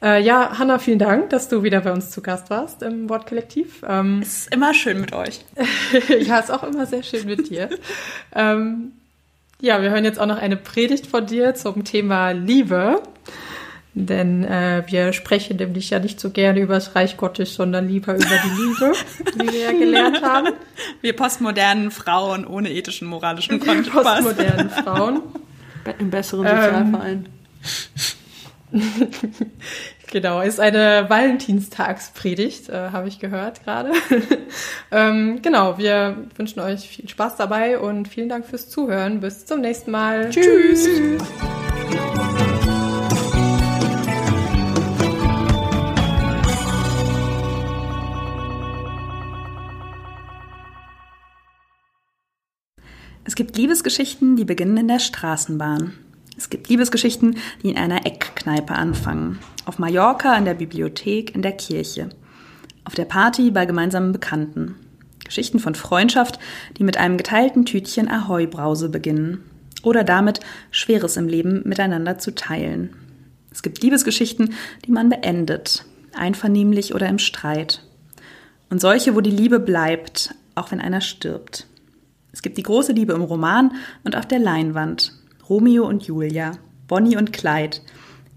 Äh, ja, Hanna, vielen Dank, dass du wieder bei uns zu Gast warst im Wortkollektiv. Ähm, es ist immer schön mit euch. [laughs] ja, ist auch immer sehr schön mit dir. [laughs] ähm, ja, wir hören jetzt auch noch eine Predigt von dir zum Thema Liebe. Denn äh, wir sprechen nämlich ja nicht so gerne über das Reich Gottes, sondern lieber über die Liebe, wie wir ja gelernt haben. [laughs] Wir postmodernen Frauen ohne ethischen, moralischen Kompass. Postmodernen Frauen. Im besseren Sozialverein. Ähm, Genau, ist eine Valentinstagspredigt, äh, habe ich gehört gerade. [laughs] ähm, genau, wir wünschen euch viel Spaß dabei und vielen Dank fürs Zuhören. Bis zum nächsten Mal. Tschüss. Tschüss. Es gibt Liebesgeschichten, die beginnen in der Straßenbahn. Es gibt Liebesgeschichten, die in einer Eckkneipe anfangen. Auf Mallorca, in der Bibliothek, in der Kirche. Auf der Party bei gemeinsamen Bekannten. Geschichten von Freundschaft, die mit einem geteilten Tütchen Ahoi-Brause beginnen. Oder damit, Schweres im Leben miteinander zu teilen. Es gibt Liebesgeschichten, die man beendet. Einvernehmlich oder im Streit. Und solche, wo die Liebe bleibt, auch wenn einer stirbt. Es gibt die große Liebe im Roman und auf der Leinwand. Romeo und Julia, Bonnie und Clyde,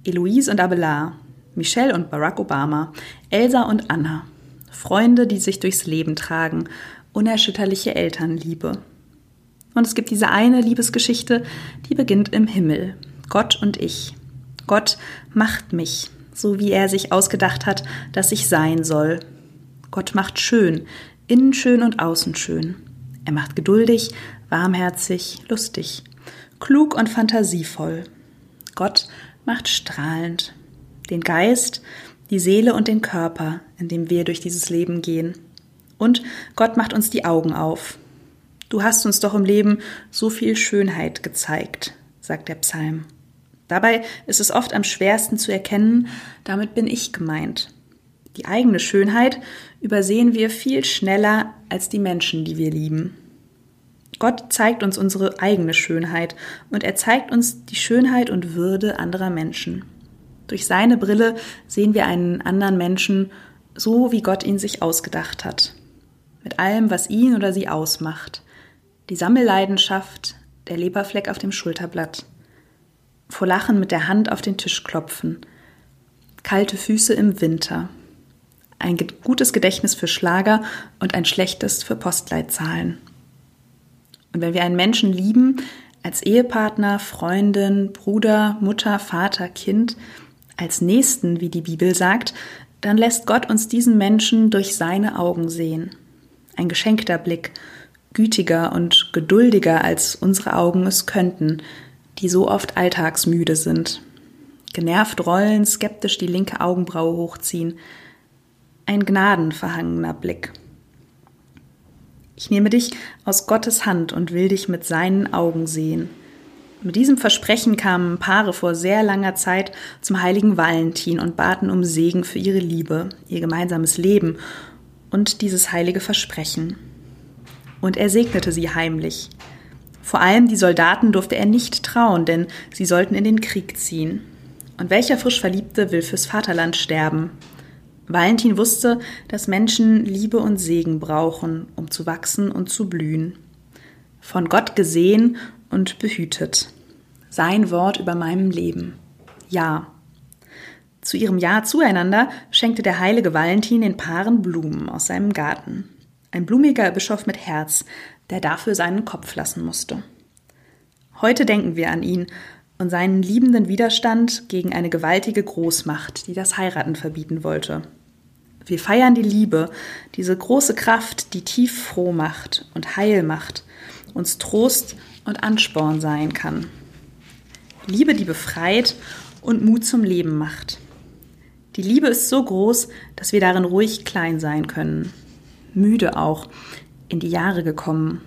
Eloise und Abelard, Michelle und Barack Obama, Elsa und Anna. Freunde, die sich durchs Leben tragen, unerschütterliche Elternliebe. Und es gibt diese eine Liebesgeschichte, die beginnt im Himmel. Gott und ich. Gott macht mich, so wie er sich ausgedacht hat, dass ich sein soll. Gott macht schön, innen schön und außen schön. Er macht geduldig, warmherzig, lustig klug und fantasievoll. Gott macht strahlend den Geist, die Seele und den Körper, in dem wir durch dieses Leben gehen. Und Gott macht uns die Augen auf. Du hast uns doch im Leben so viel Schönheit gezeigt, sagt der Psalm. Dabei ist es oft am schwersten zu erkennen, damit bin ich gemeint. Die eigene Schönheit übersehen wir viel schneller als die Menschen, die wir lieben. Gott zeigt uns unsere eigene Schönheit und er zeigt uns die Schönheit und Würde anderer Menschen. Durch seine Brille sehen wir einen anderen Menschen so, wie Gott ihn sich ausgedacht hat. Mit allem, was ihn oder sie ausmacht. Die Sammelleidenschaft, der Leberfleck auf dem Schulterblatt. Vor Lachen mit der Hand auf den Tisch klopfen. Kalte Füße im Winter. Ein gutes Gedächtnis für Schlager und ein schlechtes für Postleitzahlen. Und wenn wir einen Menschen lieben, als Ehepartner, Freundin, Bruder, Mutter, Vater, Kind, als Nächsten, wie die Bibel sagt, dann lässt Gott uns diesen Menschen durch seine Augen sehen. Ein geschenkter Blick, gütiger und geduldiger, als unsere Augen es könnten, die so oft alltagsmüde sind. Genervt rollen, skeptisch die linke Augenbraue hochziehen. Ein gnadenverhangener Blick. Ich nehme dich aus Gottes Hand und will dich mit seinen Augen sehen. Mit diesem Versprechen kamen Paare vor sehr langer Zeit zum heiligen Valentin und baten um Segen für ihre Liebe, ihr gemeinsames Leben und dieses heilige Versprechen. Und er segnete sie heimlich. Vor allem die Soldaten durfte er nicht trauen, denn sie sollten in den Krieg ziehen. Und welcher frisch Verliebte will fürs Vaterland sterben? Valentin wusste, dass Menschen Liebe und Segen brauchen, um zu wachsen und zu blühen. Von Gott gesehen und behütet. Sein Wort über meinem Leben. Ja. Zu ihrem Ja zueinander schenkte der heilige Valentin den Paaren Blumen aus seinem Garten. Ein blumiger Bischof mit Herz, der dafür seinen Kopf lassen musste. Heute denken wir an ihn und seinen liebenden Widerstand gegen eine gewaltige Großmacht, die das Heiraten verbieten wollte. Wir feiern die Liebe, diese große Kraft, die tief froh macht und heil macht, uns Trost und Ansporn sein kann. Liebe, die befreit und Mut zum Leben macht. Die Liebe ist so groß, dass wir darin ruhig klein sein können. Müde auch, in die Jahre gekommen.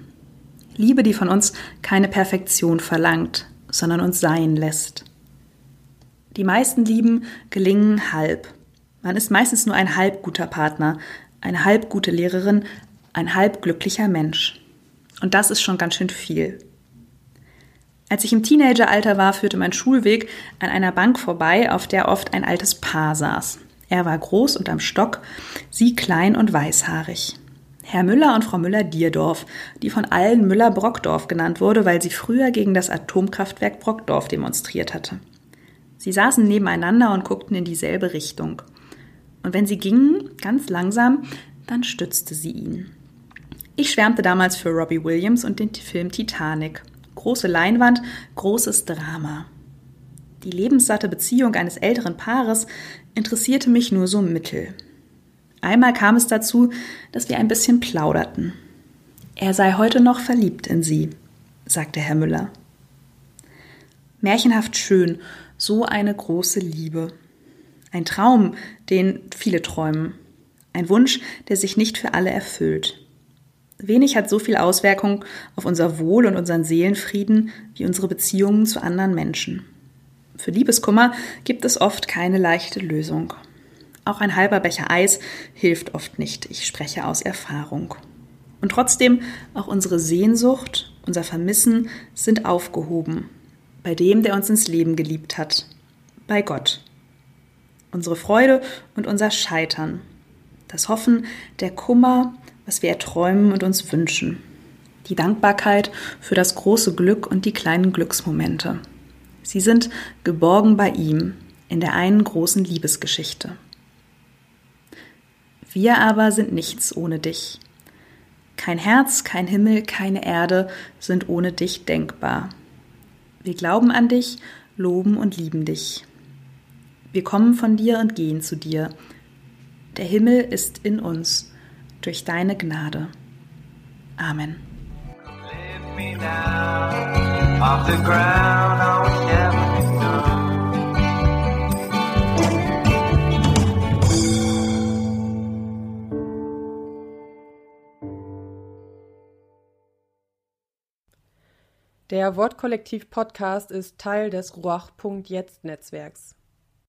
Liebe, die von uns keine Perfektion verlangt, sondern uns sein lässt. Die meisten Lieben gelingen halb man ist meistens nur ein halb guter Partner, eine halb gute Lehrerin, ein halb glücklicher Mensch. Und das ist schon ganz schön viel. Als ich im Teenageralter war, führte mein Schulweg an einer Bank vorbei, auf der oft ein altes Paar saß. Er war groß und am Stock, sie klein und weißhaarig. Herr Müller und Frau Müller-Dierdorf, die von allen Müller-Brockdorf genannt wurde, weil sie früher gegen das Atomkraftwerk Brockdorf demonstriert hatte. Sie saßen nebeneinander und guckten in dieselbe Richtung. Und wenn sie gingen, ganz langsam, dann stützte sie ihn. Ich schwärmte damals für Robbie Williams und den Film Titanic. Große Leinwand, großes Drama. Die lebenssatte Beziehung eines älteren Paares interessierte mich nur so mittel. Einmal kam es dazu, dass wir ein bisschen plauderten. Er sei heute noch verliebt in sie, sagte Herr Müller. Märchenhaft schön, so eine große Liebe. Ein Traum, den viele träumen. Ein Wunsch, der sich nicht für alle erfüllt. Wenig hat so viel Auswirkung auf unser Wohl und unseren Seelenfrieden wie unsere Beziehungen zu anderen Menschen. Für Liebeskummer gibt es oft keine leichte Lösung. Auch ein halber Becher Eis hilft oft nicht. Ich spreche aus Erfahrung. Und trotzdem, auch unsere Sehnsucht, unser Vermissen sind aufgehoben. Bei dem, der uns ins Leben geliebt hat. Bei Gott. Unsere Freude und unser Scheitern. Das Hoffen, der Kummer, was wir erträumen und uns wünschen. Die Dankbarkeit für das große Glück und die kleinen Glücksmomente. Sie sind geborgen bei ihm in der einen großen Liebesgeschichte. Wir aber sind nichts ohne dich. Kein Herz, kein Himmel, keine Erde sind ohne dich denkbar. Wir glauben an dich, loben und lieben dich. Wir kommen von dir und gehen zu dir. Der Himmel ist in uns durch deine Gnade. Amen. Der Wortkollektiv Podcast ist Teil des Ruach.jetzt Netzwerks.